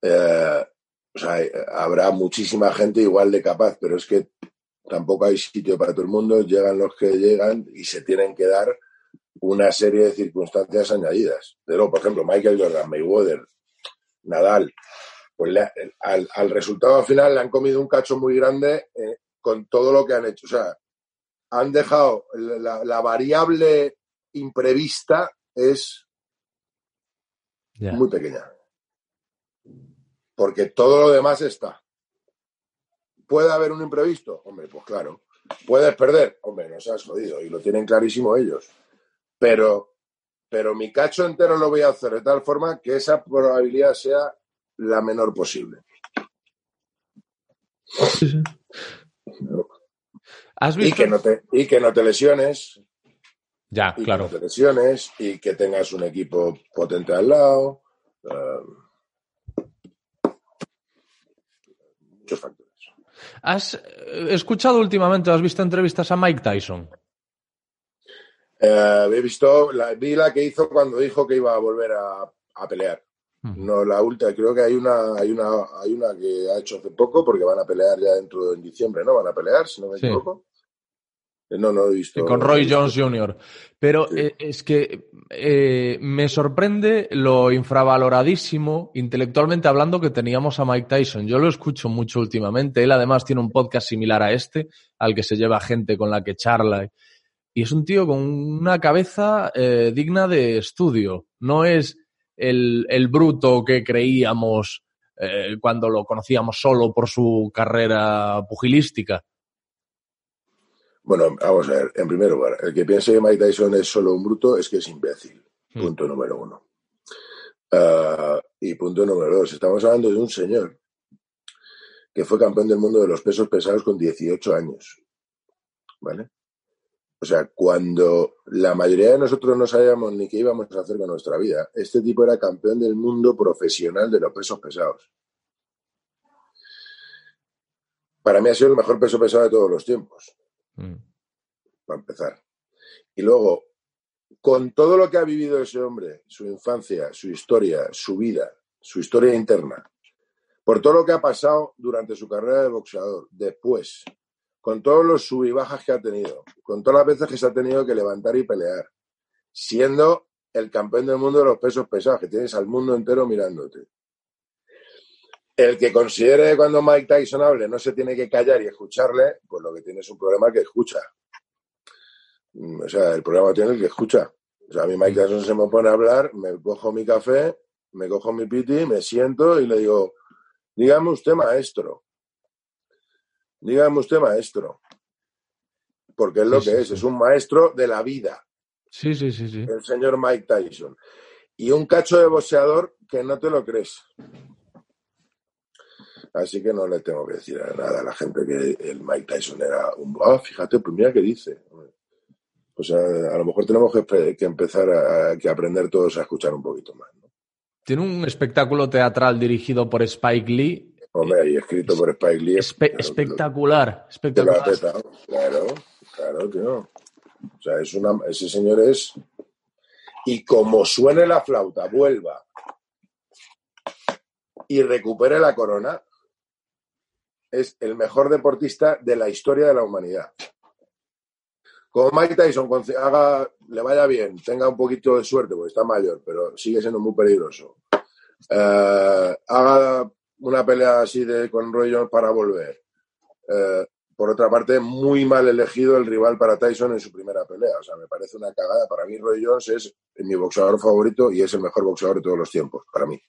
Eh, o sea, eh, habrá muchísima gente igual de capaz, pero es que tampoco hay sitio para todo el mundo, llegan los que llegan y se tienen que dar una serie de circunstancias añadidas. Pero, por ejemplo, Michael Jordan, Mayweather, Nadal, pues le al, al resultado final le han comido un cacho muy grande eh, con todo lo que han hecho. O sea, han dejado la, la variable imprevista es muy pequeña. Porque todo lo demás está. ¿Puede haber un imprevisto? Hombre, pues claro. ¿Puedes perder? Hombre, nos has jodido y lo tienen clarísimo ellos. Pero, pero mi cacho entero lo voy a hacer de tal forma que esa probabilidad sea la menor posible. Sí, sí. ¿Has Y que no te, y que no te lesiones, Ya, y claro. que no te lesiones, y que tengas un equipo potente al lado. eh, muchos factores. ¿Has eh, escuchado últimamente, has visto entrevistas a Mike Tyson? Eh, he visto, la, vi la que hizo cuando dijo que iba a volver a, a pelear. Mm. No la última, creo que hay una, hay una, hay una que ha hecho hace poco porque van a pelear ya dentro de en diciembre, ¿no? Van a pelear, si no me Sí. equivoco. Eh, No, no he visto. Con Roy. Jones Jr. Pero Sí. eh, es que eh, me sorprende lo infravaloradísimo, intelectualmente hablando, que teníamos a Mike Tyson. Yo lo escucho mucho últimamente. Él además tiene un podcast similar a este, al que se lleva gente con la que charla. Y es un tío con una cabeza eh, digna de estudio. No es el, el bruto que creíamos eh, cuando lo conocíamos solo por su carrera pugilística. Bueno, vamos a ver. En primer lugar, el que piense que Mike Tyson es solo un bruto es que es imbécil. Mm. Punto número uno. Ah, y punto número dos. Estamos hablando de un señor que fue campeón del mundo de los pesos pesados con 18 años. ¿Vale? O sea, cuando la mayoría de nosotros no sabíamos ni qué íbamos a hacer con nuestra vida, este tipo era campeón del mundo profesional de los pesos pesados. Para mí ha sido el mejor peso pesado de todos los tiempos Mm. para empezar. Y luego, con todo lo que ha vivido ese hombre, su infancia, su historia, su vida, su historia interna, por todo lo que ha pasado durante su carrera de boxeador, después, con todos los sub y bajas que ha tenido, con todas las veces que se ha tenido que levantar y pelear, siendo el campeón del mundo de los pesos pesados, que tienes al mundo entero mirándote. El que considere que cuando Mike Tyson hable no se tiene que callar y escucharle, pues lo que tiene es un problema que escucha. Mm, O sea, el problema tiene el que escucha. O sea, a mí Mike Tyson se me pone a hablar, me cojo mi café, me cojo mi piti, me siento y le digo, dígame usted maestro. Dígame usted maestro. Porque es lo Sí, que sí, es, sí. es un maestro de la vida, Sí, sí, sí, sí. el señor Mike Tyson. Y un cacho de boxeador que no te lo crees. Así que no le tengo que decir nada a la gente que el Mike Tyson era un... Ah, fíjate, pues mira qué dice. Pues a, a lo mejor tenemos que, que empezar a, a- que aprender todos a escuchar un poquito más. ¿no? Tiene un espectáculo teatral dirigido por Spike Lee. Hombre, y escrito por Spike Lee. Espe- claro, espectacular, que lo ha espectacular. petado. Claro, claro, tío. O sea, es una, ese señor es... Y como suene la flauta, vuelva y recupere la corona, es el mejor deportista de la historia de la humanidad. Como Mike Tyson haga, le vaya bien, tenga un poquito de suerte, porque está mayor, pero sigue siendo muy peligroso. Eh, haga una pelea así de con Roy Jones para volver. Eh, por otra parte, muy mal elegido el rival para Tyson en su primera pelea. O sea, me parece una cagada. Para mí, Roy Jones es mi boxeador favorito y es el mejor boxeador de todos los tiempos, para mí.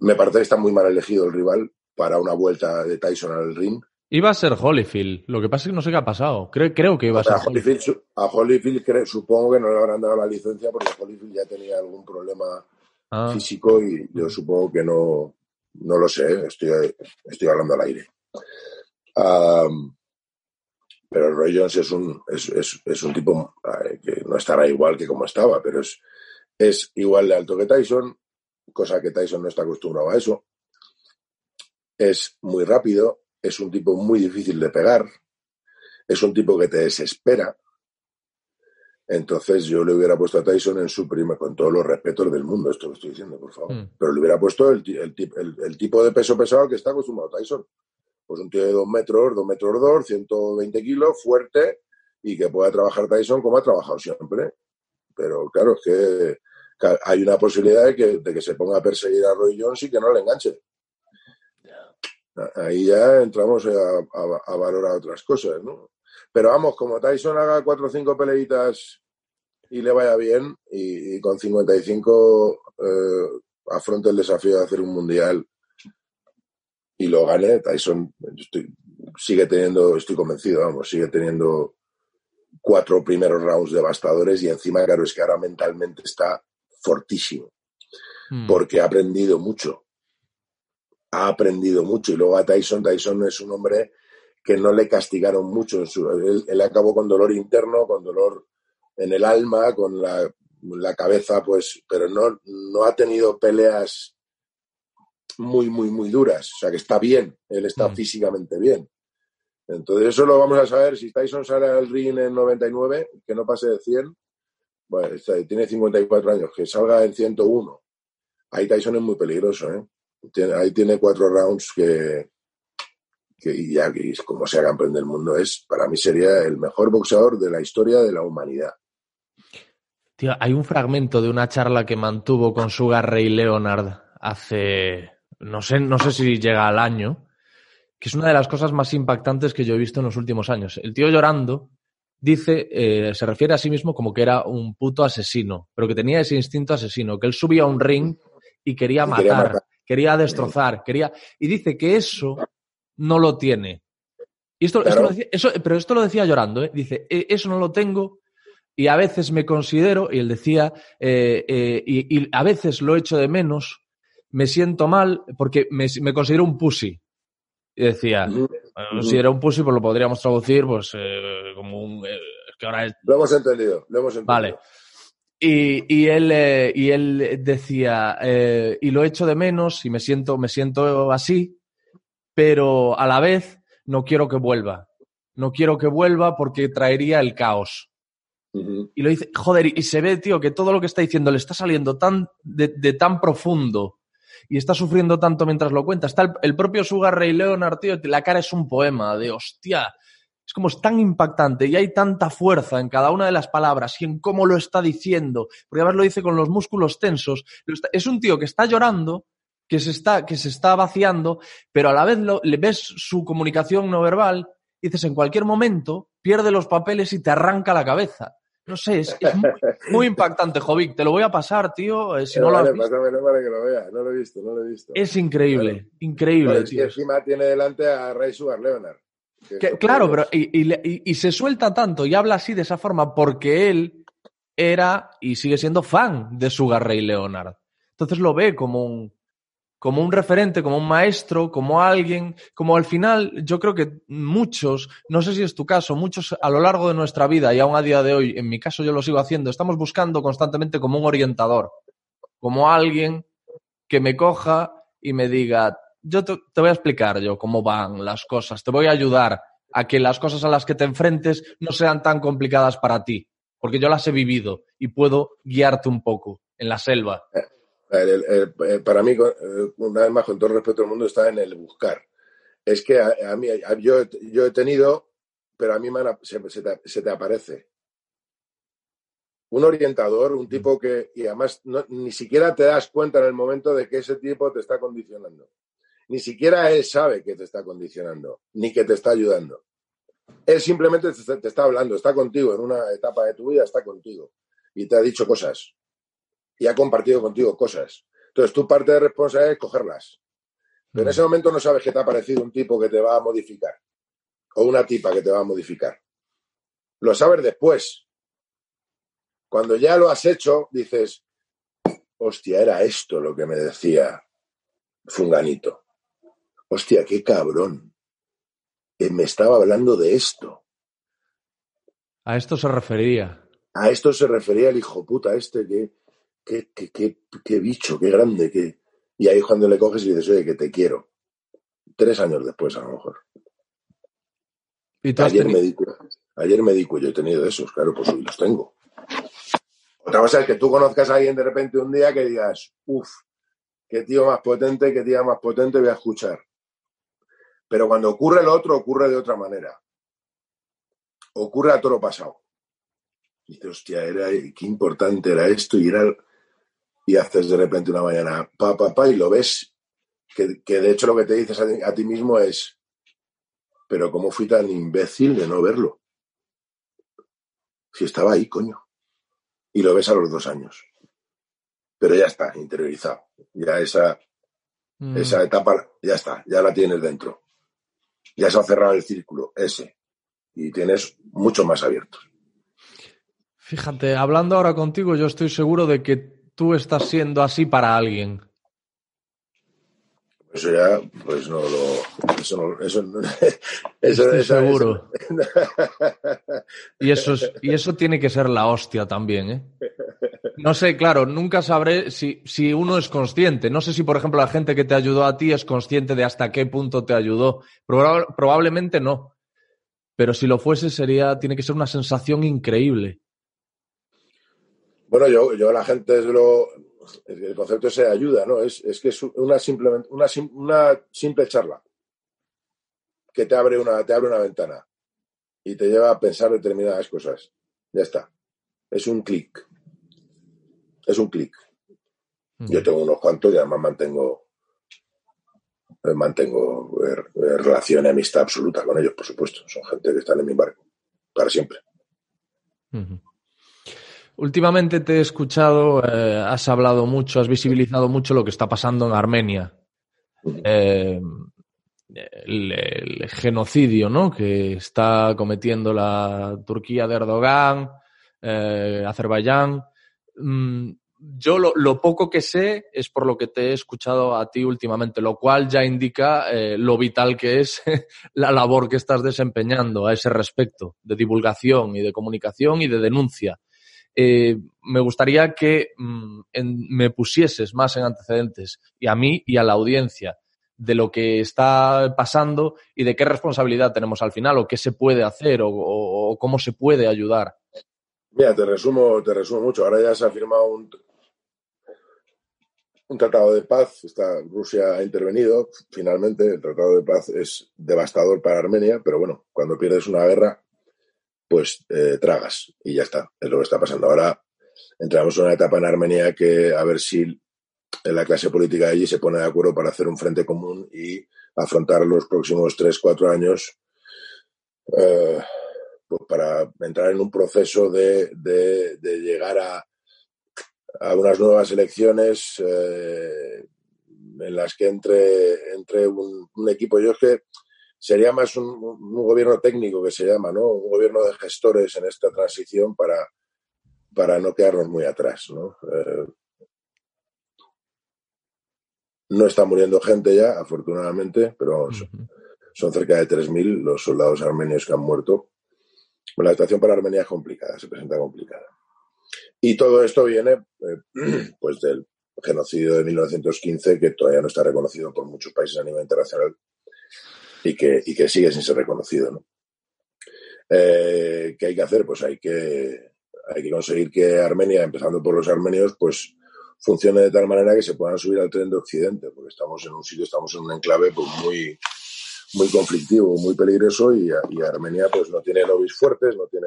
Me parece que está muy mal elegido el rival para una vuelta de Tyson al ring. Iba a ser Holyfield. Lo que pasa es que no sé qué ha pasado. Creo, creo que iba a O ser sea, a Holyfield. A Holyfield supongo que no le habrán dado la licencia porque Holyfield ya tenía algún problema Ah, físico y yo supongo que no, no lo sé, estoy, estoy hablando al aire. Pero Roy Jones es un, es, es- es un tipo eh, que no estará igual que como estaba, pero es, es igual de alto que Tyson, cosa que Tyson no está acostumbrado a eso. Es muy rápido, es un tipo muy difícil de pegar, es un tipo que te desespera. Entonces yo le hubiera puesto a Tyson en su prima, con todos los respetos del mundo, esto lo estoy diciendo, por favor. Mm. Pero le hubiera puesto el, el, el- el tipo de peso pesado que está acostumbrado Tyson. Pues un tío de dos metros, dos metros dos, 120 kilos, fuerte, y que pueda trabajar Tyson como ha trabajado siempre. Pero claro, es que hay una posibilidad de que, de que se ponga a perseguir a Roy Jones y que no le enganche. Ahí ya entramos a, a- a valorar otras cosas, ¿no? Pero vamos, como Tyson haga cuatro o cinco peleitas y le vaya bien, y, y con 55 eh, afronte el desafío de hacer un mundial y lo gane, Tyson estoy- sigue teniendo, estoy convencido, vamos, sigue teniendo cuatro primeros rounds devastadores y encima, claro, es que ahora mentalmente está fortísimo mm. porque ha aprendido mucho. Ha aprendido mucho. Y luego a Tyson, Tyson es un hombre que no le castigaron mucho. En su, él, él acabó con dolor interno, con dolor en el alma, con la, la cabeza, pues, pero no, no ha tenido peleas muy, muy, muy duras. O sea, que está bien. Él está Mm. físicamente bien. Entonces, eso lo vamos a saber. Si Tyson sale al ring en 99, que no pase de 100, bueno, tiene 54 años, que salga en 101 ahí Tyson es muy peligroso, ¿eh? Tiene- ahí tiene cuatro rounds que, que y ya que es como sea campeón del mundo es, para mí sería el mejor boxeador de la historia de la humanidad. Tío, hay un fragmento de una charla que mantuvo con Sugar Ray Leonard hace. No sé, no sé si llega al año. Que es una de las cosas más impactantes que yo he visto en los últimos años. El tío llorando dice, eh, se refiere a sí mismo como que era un puto asesino, pero que tenía ese instinto asesino, que él subía a un ring y quería matar, quería destrozar, quería. Y dice que eso no lo tiene. Y esto, lo decía- eso, pero esto lo decía llorando, ¿eh? Dice, "E- eso no lo tengo y a veces me considero, y él decía, eh, eh, y, y a veces lo echo de menos, me siento mal porque me, me considero un pussy. Y decía, bueno, si era un pussy, pues lo podríamos traducir pues eh, como un... que ahora es Lo hemos entendido, lo hemos entendido. Vale. Y, y él, eh, y él decía, eh, y lo echo de menos y me siento, me siento así, pero a la vez no quiero que vuelva. No quiero que vuelva porque traería el caos. Y lo dice, joder, y se ve, tío, que todo lo que está diciendo le está saliendo tan de, tan profundo y está sufriendo tanto mientras lo cuenta. Está el, propio Sugar Ray Leonard, tío, la cara es un poema de hostia. Es como es tan impactante y hay tanta fuerza en cada una de las palabras y en cómo lo está diciendo. Porque además lo dice con los músculos tensos. Es un tío que está llorando, que se está, que se está vaciando, pero a la vez lo- le ves su comunicación no verbal, y dices, en cualquier momento pierde los papeles y te arranca la cabeza. No sé, es, es muy, muy impactante, Jovic. Te lo voy a pasar, tío. eh, si no lo has Vale, visto. pásamelo para que lo vea. No lo he visto, no lo he visto. Es increíble, increíble, que tío. encima tiene delante a Ray Sugar Leonard. que Que- eso, claro, pero y, y y- y se suelta tanto y habla así de esa forma porque él era y sigue siendo fan de Sugar Ray Leonard. Entonces lo ve como un, como un referente, como un maestro, como alguien, como al final yo creo que muchos, no sé si es tu caso, muchos a lo largo de nuestra vida y aún a día de hoy, en mi caso yo lo sigo haciendo, estamos buscando constantemente como un orientador, como alguien que me coja y me diga, yo te, te voy a explicar yo cómo van las cosas, te voy a ayudar a que las cosas a las que te enfrentes no sean tan complicadas para ti, porque yo las he vivido y puedo guiarte un poco en la selva. El- el- el- el- para mí, eh, una vez más, con todo el respeto del mundo, está en el buscar. Es que a, a mí, a- yo, he- yo he tenido, pero a mí se, se te, se te aparece. Un orientador, un tipo que, y además no- ni siquiera te das cuenta en el momento de que ese tipo te está condicionando. Ni siquiera él sabe que te está condicionando, ni que te está ayudando. Él simplemente te está hablando, está contigo en una etapa de tu vida, está contigo. Y te ha dicho cosas y ha compartido contigo cosas. Entonces, tu parte de responsabilidad es cogerlas. Pero en ese momento no sabes que te ha aparecido un tipo que te va a modificar o una tipa que te va a modificar. Lo sabes después. Cuando ya lo has hecho, dices, hostia, era esto lo que me decía Funganito. Hostia, qué cabrón. Me estaba hablando de esto. A esto se refería. A esto se refería el hijo puta este, que, qué, qué, qué, qué bicho, qué grande, qué... Y ahí es cuando le coges y dices, oye, que te quiero. Tres años después, a lo mejor. Y Ayer me, di, ayer me di yo he tenido esos, claro, pues hoy los tengo. Otra cosa es que tú conozcas a alguien de repente un día que digas, uff, qué tío más potente, qué tía más potente voy a escuchar. Pero cuando ocurre lo otro, ocurre de otra manera. Ocurre a toro pasado. Y dices, hostia, era, qué importante era esto y era... Y haces de repente una mañana, pa, pa, pa, y lo ves, que, que de hecho lo que te dices a ti, a ti mismo es, pero ¿cómo fui tan imbécil de no verlo? Si estaba ahí, coño. Y lo ves a los dos años. Pero ya está, interiorizado. Ya esa, Mm. esa etapa, ya está, ya la tienes dentro. Ya se ha cerrado el círculo, ese. Y tienes mucho más abierto. Fíjate, hablando ahora contigo, yo estoy seguro de que tú estás siendo así para alguien. Eso ya, pues no lo. Eso no. Eso, no- eso, Estoy eso- seguro. eso- Y eso, es- y eso tiene que ser la hostia también, ¿eh? No sé, claro, nunca sabré si, si uno es consciente. No sé si, por ejemplo, la gente que te ayudó a ti es consciente de hasta qué punto te ayudó. Proba- probablemente no. Pero si lo fuese, sería, tiene que ser una sensación increíble. Bueno, yo, yo la gente es lo. El concepto es de ayuda, ¿no? Es, es que es una, simplemente, una, una simple charla que te abre, una, te abre una ventana y te lleva a pensar determinadas cosas. Ya está. Es un clic. Es un clic. Yo tengo unos cuantos y además mantengo eh, mantengo eh, eh, relación y amistad absoluta con ellos, por supuesto. Son gente que están en mi barco para siempre. Últimamente te he escuchado, eh, has hablado mucho, has visibilizado mucho lo que está pasando en Armenia. Eh, el, genocidio ¿no? que está cometiendo la Turquía de Erdogan, eh, Azerbaiyán. Mm, yo lo, poco que sé es por lo que te he escuchado a ti últimamente, lo cual ya indica lo vital que es la labor que estás desempeñando a ese respecto, de divulgación y de comunicación y de denuncia. Eh, me gustaría que mm, me pusieses más en antecedentes, y a mí y a la audiencia, de lo que está pasando y de qué responsabilidad tenemos al final, o qué se puede hacer, o cómo se puede ayudar. Mira, te resumo, te resumo mucho. Ahora ya se ha firmado un, un tratado de paz. Está, Rusia ha intervenido. Finalmente, el tratado de paz es devastador para Armenia, pero bueno, cuando pierdes una guerra, pues eh, tragas y ya está. Es lo que está pasando. Ahora entramos en una etapa en Armenia que a ver si la clase política allí se pone de acuerdo para hacer un frente común y afrontar los próximos tres, cuatro años. eh, pues para entrar en un proceso de, de, llegar a, a, unas nuevas elecciones eh, en las que entre, entre un, equipo. Yo es sería más un, un, gobierno técnico que se llama, ¿no? Un gobierno de gestores en esta transición para, para no quedarnos muy atrás, ¿no? Eh, no está muriendo gente ya, afortunadamente, pero son, uh -huh. son cerca de 3.000 los soldados armenios que han muerto. La situación para Armenia es complicada, se presenta complicada. Y todo esto viene eh, pues del genocidio de 1915, que todavía no está reconocido por muchos países a nivel internacional y que, y que sigue sin ser reconocido. ¿no? Eh, ¿Qué hay que hacer? Pues hay que, hay que conseguir que Armenia, empezando por los armenios, pues funcione de tal manera que se puedan subir al tren de Occidente, porque estamos en un sitio, estamos en un enclave pues, muy, muy conflictivo, muy peligroso y, Armenia pues no tiene lobbies fuertes, no tiene,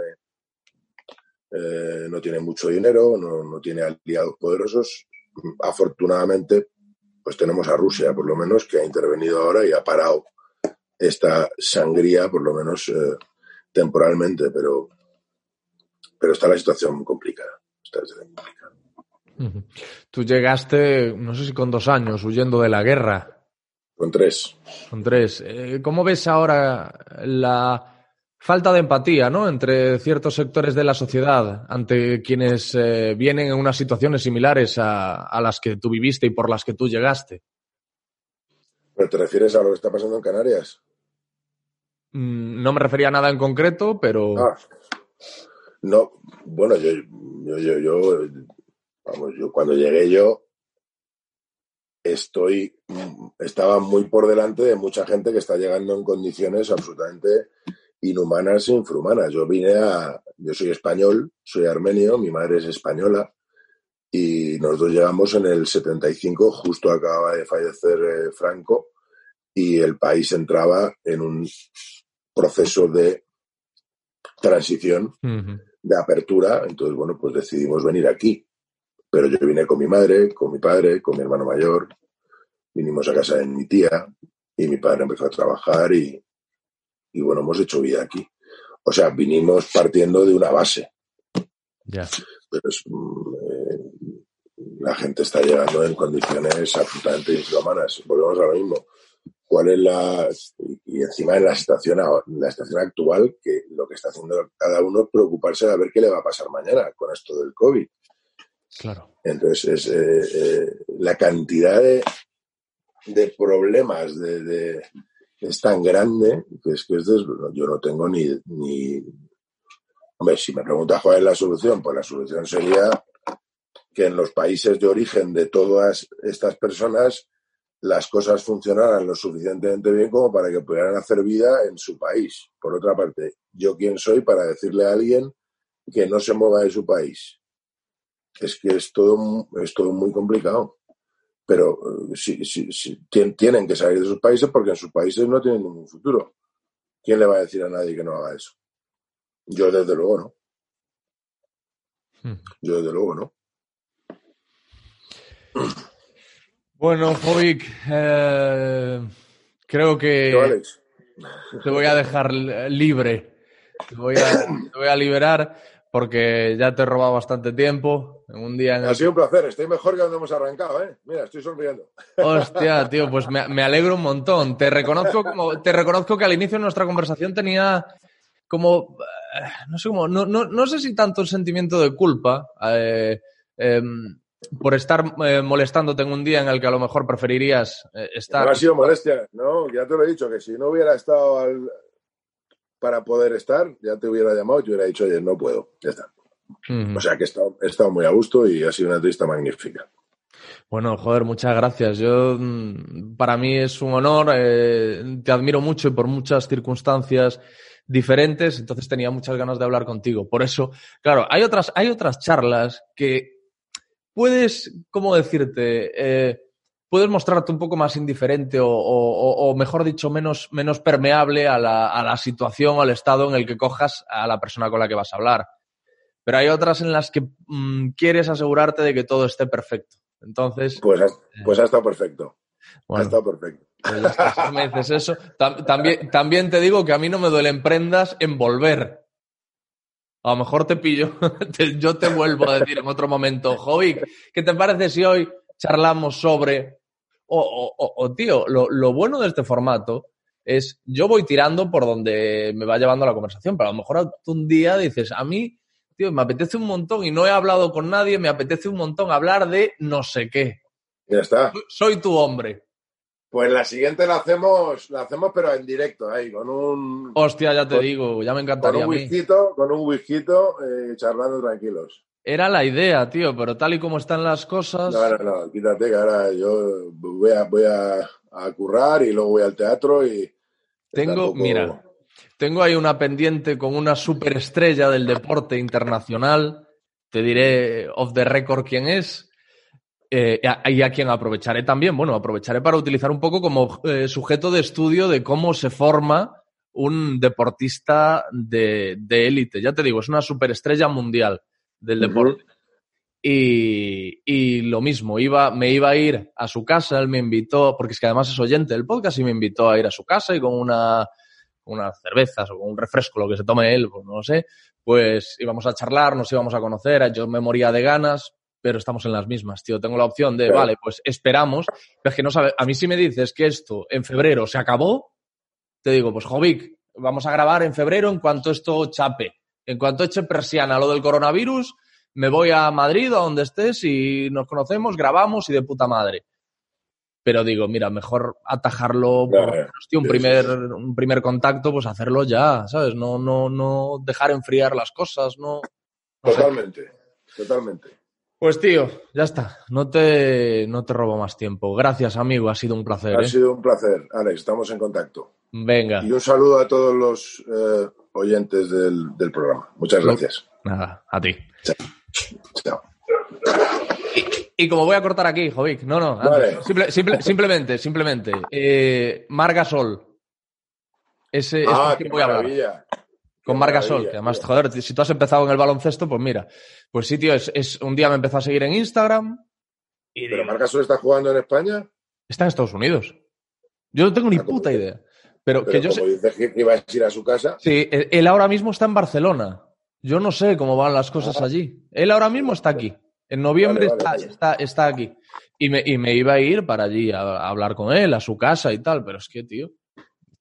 eh, no tiene mucho dinero, no, no, tiene aliados poderosos. Afortunadamente, pues tenemos a Rusia, por lo menos, que ha intervenido ahora y ha parado esta sangría, por lo menos eh, temporalmente, pero, pero está la situación complicada. Está la situación complicada. Tú llegaste, no sé si con dos años, huyendo de la guerra. Con tres. Con tres. Eh, ¿Cómo ves ahora la falta de empatía ¿no? entre ciertos sectores de la sociedad ante quienes eh, vienen en unas situaciones similares a, a, las que tú viviste y por las que tú llegaste? ¿Pero te refieres a lo que está pasando en Canarias? Mm, no me refería a nada en concreto, pero... Ah, no, bueno, yo, yo, yo, yo Vamos, yo cuando llegué yo estoy estaba muy por delante de mucha gente que está llegando en condiciones absolutamente inhumanas e infrahumanas. Yo vine a yo soy español, soy armenio, mi madre es española y nosotros llegamos en el 75, justo acaba de fallecer eh, Franco y el país entraba en un proceso de transición, uh -huh. de apertura, entonces bueno, pues decidimos venir aquí pero yo vine con mi madre, con mi padre, con mi hermano mayor, vinimos a casa de mi tía y mi padre empezó a trabajar y, y bueno, hemos hecho vida aquí. O sea, vinimos partiendo de una base. Yeah. Pero es, eh, la gente está llegando en condiciones absolutamente infrahumanas. Volvemos a lo mismo. ¿Cuál es la. Y encima en la situación, la situación actual, que lo que está haciendo cada uno es preocuparse de ver qué le va a pasar mañana con esto del COVID. Claro. Entonces, es, eh, eh, la cantidad de, de problemas de, de, es tan grande que es que es des... yo no tengo ni, ni. Hombre, si me preguntas cuál es la solución, pues la solución sería que en los países de origen de todas estas personas las cosas funcionaran lo suficientemente bien como para que pudieran hacer vida en su país. Por otra parte, ¿yo quién soy para decirle a alguien que no se mueva de su país? es que es todo, es todo muy complicado. Pero si, si, tienen que salir de sus países porque en sus países no tienen ningún futuro. ¿Quién le va a decir a nadie que no haga eso? Yo desde luego no. Yo desde luego no. Bueno, Jovic, eh, creo que Alex? te voy a dejar libre. Te voy a, te voy a liberar porque ya te he robado bastante tiempo. En un día en el... Ha sido un placer, estoy mejor que cuando hemos arrancado, ¿eh? Mira, estoy sonriendo. Hostia, tío, pues me, me alegro un montón. Te reconozco, como, te reconozco que al inicio de nuestra conversación tenía como, eh, no sé cómo, no, no, no sé si tanto el sentimiento de culpa eh, eh, por estar eh, molestándote en un día en el que a lo mejor preferirías eh, estar. No ha sido molestia, no, ya te lo he dicho, que si no hubiera estado al, para poder estar, ya te hubiera llamado y te hubiera dicho, oye, no puedo, ya está. Uh -huh. O sea que he estado, he estado, muy a gusto y ha sido una entrevista magnífica. Bueno, joder, muchas gracias. Yo, mm, para mí es un honor, eh, te admiro mucho y por muchas circunstancias diferentes, entonces tenía muchas ganas de hablar contigo. Por eso, claro, hay otras, hay otras charlas que puedes, ¿cómo decirte? Eh, puedes mostrarte un poco más indiferente o, o, o mejor dicho, menos, menos permeable a la, a la, situación al estado en el que cojas a la persona con la que vas a hablar. Pero hay otras en las que mmm, quieres asegurarte de que todo esté perfecto. Entonces. Pues ha, pues ha estado perfecto. Bueno, estado perfecto. Pues me dices eso. También, también te digo que a mí no me duelen prendas en volver. A lo mejor te pillo, yo te vuelvo a decir en otro momento, Jovic, ¿qué te parece si hoy charlamos sobre... O, tío, lo, lo bueno de este formato es, yo voy tirando por donde me va llevando la conversación, pero a lo mejor tú un día dices, a mí, tío, me apetece un montón y no he hablado con nadie, me apetece un montón hablar de no sé qué. Ya está. Soy tu hombre. Pues la siguiente la hacemos, la hacemos pero en directo, ahí, con un, Hostia, ya te Con- digo, ya me con encantaría a un whisky, con un whisky, eh, charlando tranquilos. Era la idea, tío, pero tal y como están las cosas... No, no, no, quítate que ahora yo voy a, voy a, a currar y luego voy al teatro y... Tengo, mira, tengo ahí una pendiente con una superestrella del deporte internacional. Te diré off the record quién es. Eh, y a- quien aprovecharé también. Bueno, aprovecharé para utilizar un poco como eh, sujeto de estudio de cómo se forma un deportista de de élite. ya te digo, es una superestrella mundial del deporte. Y, y lo mismo, iba, me iba a ir a su casa, él me invitó, porque es que además es oyente del podcast y me invitó a ir a su casa y con una, unas cervezas o con un refresco, lo que se tome él, pues no lo sé, pues íbamos a charlar, nos íbamos a conocer, yo me moría de ganas, pero estamos en las mismas, tío. Tengo la opción de, vale, pues esperamos, pero es que no sabe, a mí si me dices que esto en febrero se acabó, te digo, pues Jovic, vamos a grabar en febrero en cuanto esto chape. En cuanto eche persiana lo del coronavirus, me voy a Madrid a donde estés y nos conocemos, grabamos y de puta madre. Pero digo, mira, mejor atajarlo por Claro. tío, un primer, un primer contacto, pues hacerlo ya, ¿sabes? No, no, no dejar enfriar las cosas, no. no sé. Totalmente, totalmente. Pues tío, ya está. No te, no te robo más tiempo. Gracias, amigo. Ha sido un placer. Ha ¿eh? sido un placer, Alex, estamos en contacto. Venga. Y un saludo a todos los eh, oyentes del, del programa. Muchas gracias. Nada, a ti. Chao. Y como voy a cortar aquí, Jovic, no, no. Vale. Simple- simple- simplemente, simplemente. Eh, Margasol. Ese es Ah, qué quien voy a hablar. maravilla. Con Margasol, maravilla, que además, tío. joder, si tú has empezado en el baloncesto, pues mira. Pues sí, tío, es, es- un día me empezó a seguir en Instagram y ¿Pero digo, Marcasol está jugando en España? está en Estados Unidos. Yo no tengo ni Ah, ¿cómo puta idea. Pero, Pero que yo sé. como dices que a ir a su casa, Sí, él él ahora mismo está en Barcelona. Yo no sé cómo van las cosas allí. Él ahora mismo está aquí. En noviembre Vale, vale, está, vale. está, está aquí. Y me, y me iba a ir para allí a, a hablar con él, a su casa y tal. Pero es que, tío,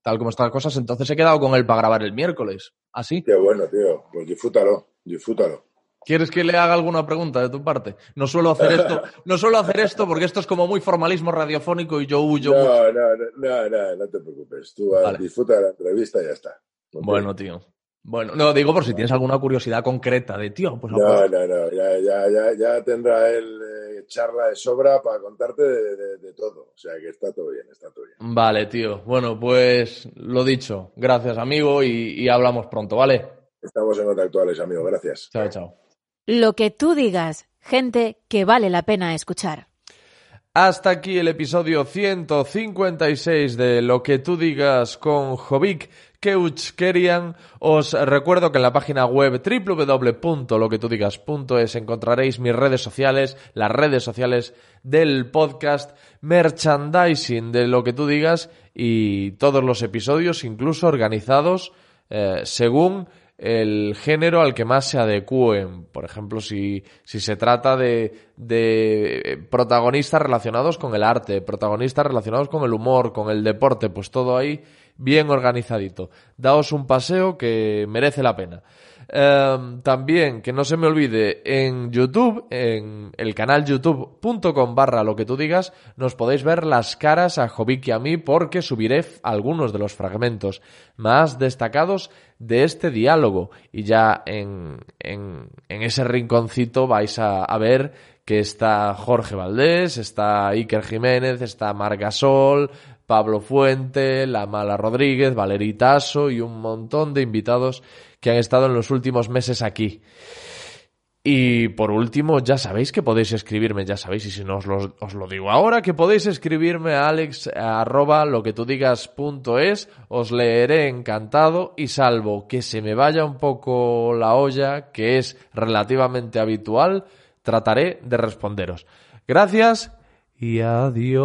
tal como están las cosas, entonces he quedado con él para grabar el miércoles. Así. qué bueno, tío. Pues disfrútalo, disfrútalo. ¿Quieres que le haga alguna pregunta de tu parte? No suelo hacer esto, no suelo hacer esto porque esto es como muy formalismo radiofónico y yo huyo mucho. No, no, no, no, no, no te preocupes. Tú Vale. disfruta de la entrevista y ya está. Bueno, tío. Bueno, no, digo por si tienes alguna curiosidad concreta de, tío, pues No, no, no, ya, ya, ya, ya tendrá él eh, charla de sobra para contarte de, de- de todo. O sea que está todo bien, está todo bien. Vale, tío. Bueno, pues lo dicho. Gracias, amigo, y, y hablamos pronto, ¿vale? Estamos en contacto, Alex, amigo. Gracias. Chao, chao. Lo que tú digas, gente que vale la pena escuchar. Hasta aquí el episodio 156 de Lo que tú digas con Jovic Keuchkerian. Os recuerdo que en la página web www.loquetudigas.es encontraréis mis redes sociales, las redes sociales del podcast, merchandising de Lo que tú digas y todos los episodios, incluso organizados eh, según el género al que más se adecúen. Por ejemplo, si, si se trata de, de protagonistas relacionados con el arte, protagonistas relacionados con el humor, con el deporte, pues todo ahí bien organizadito. Daos un paseo que merece la pena. Em, también, que no se me olvide, en YouTube, en el canal youtube.com barra lo que tú digas, nos podéis ver las caras a Jovic y a mí porque subiré algunos de los fragmentos más destacados de este diálogo. Y ya en, en, en ese rinconcito vais a, a ver que está Jorge Valdés, está Iker Jiménez, está Margasol, Pablo Fuente, La Mala Rodríguez, Valerie Tasso y un montón de invitados que han estado en los últimos meses aquí. Y por último, ya sabéis que podéis escribirme, ya sabéis, y si no os lo, os lo digo ahora, que podéis escribirme a alex arroba lo que tú digas punto es, os leeré encantado y salvo que se me vaya un poco la olla, que es relativamente habitual, trataré de responderos. Gracias y adiós.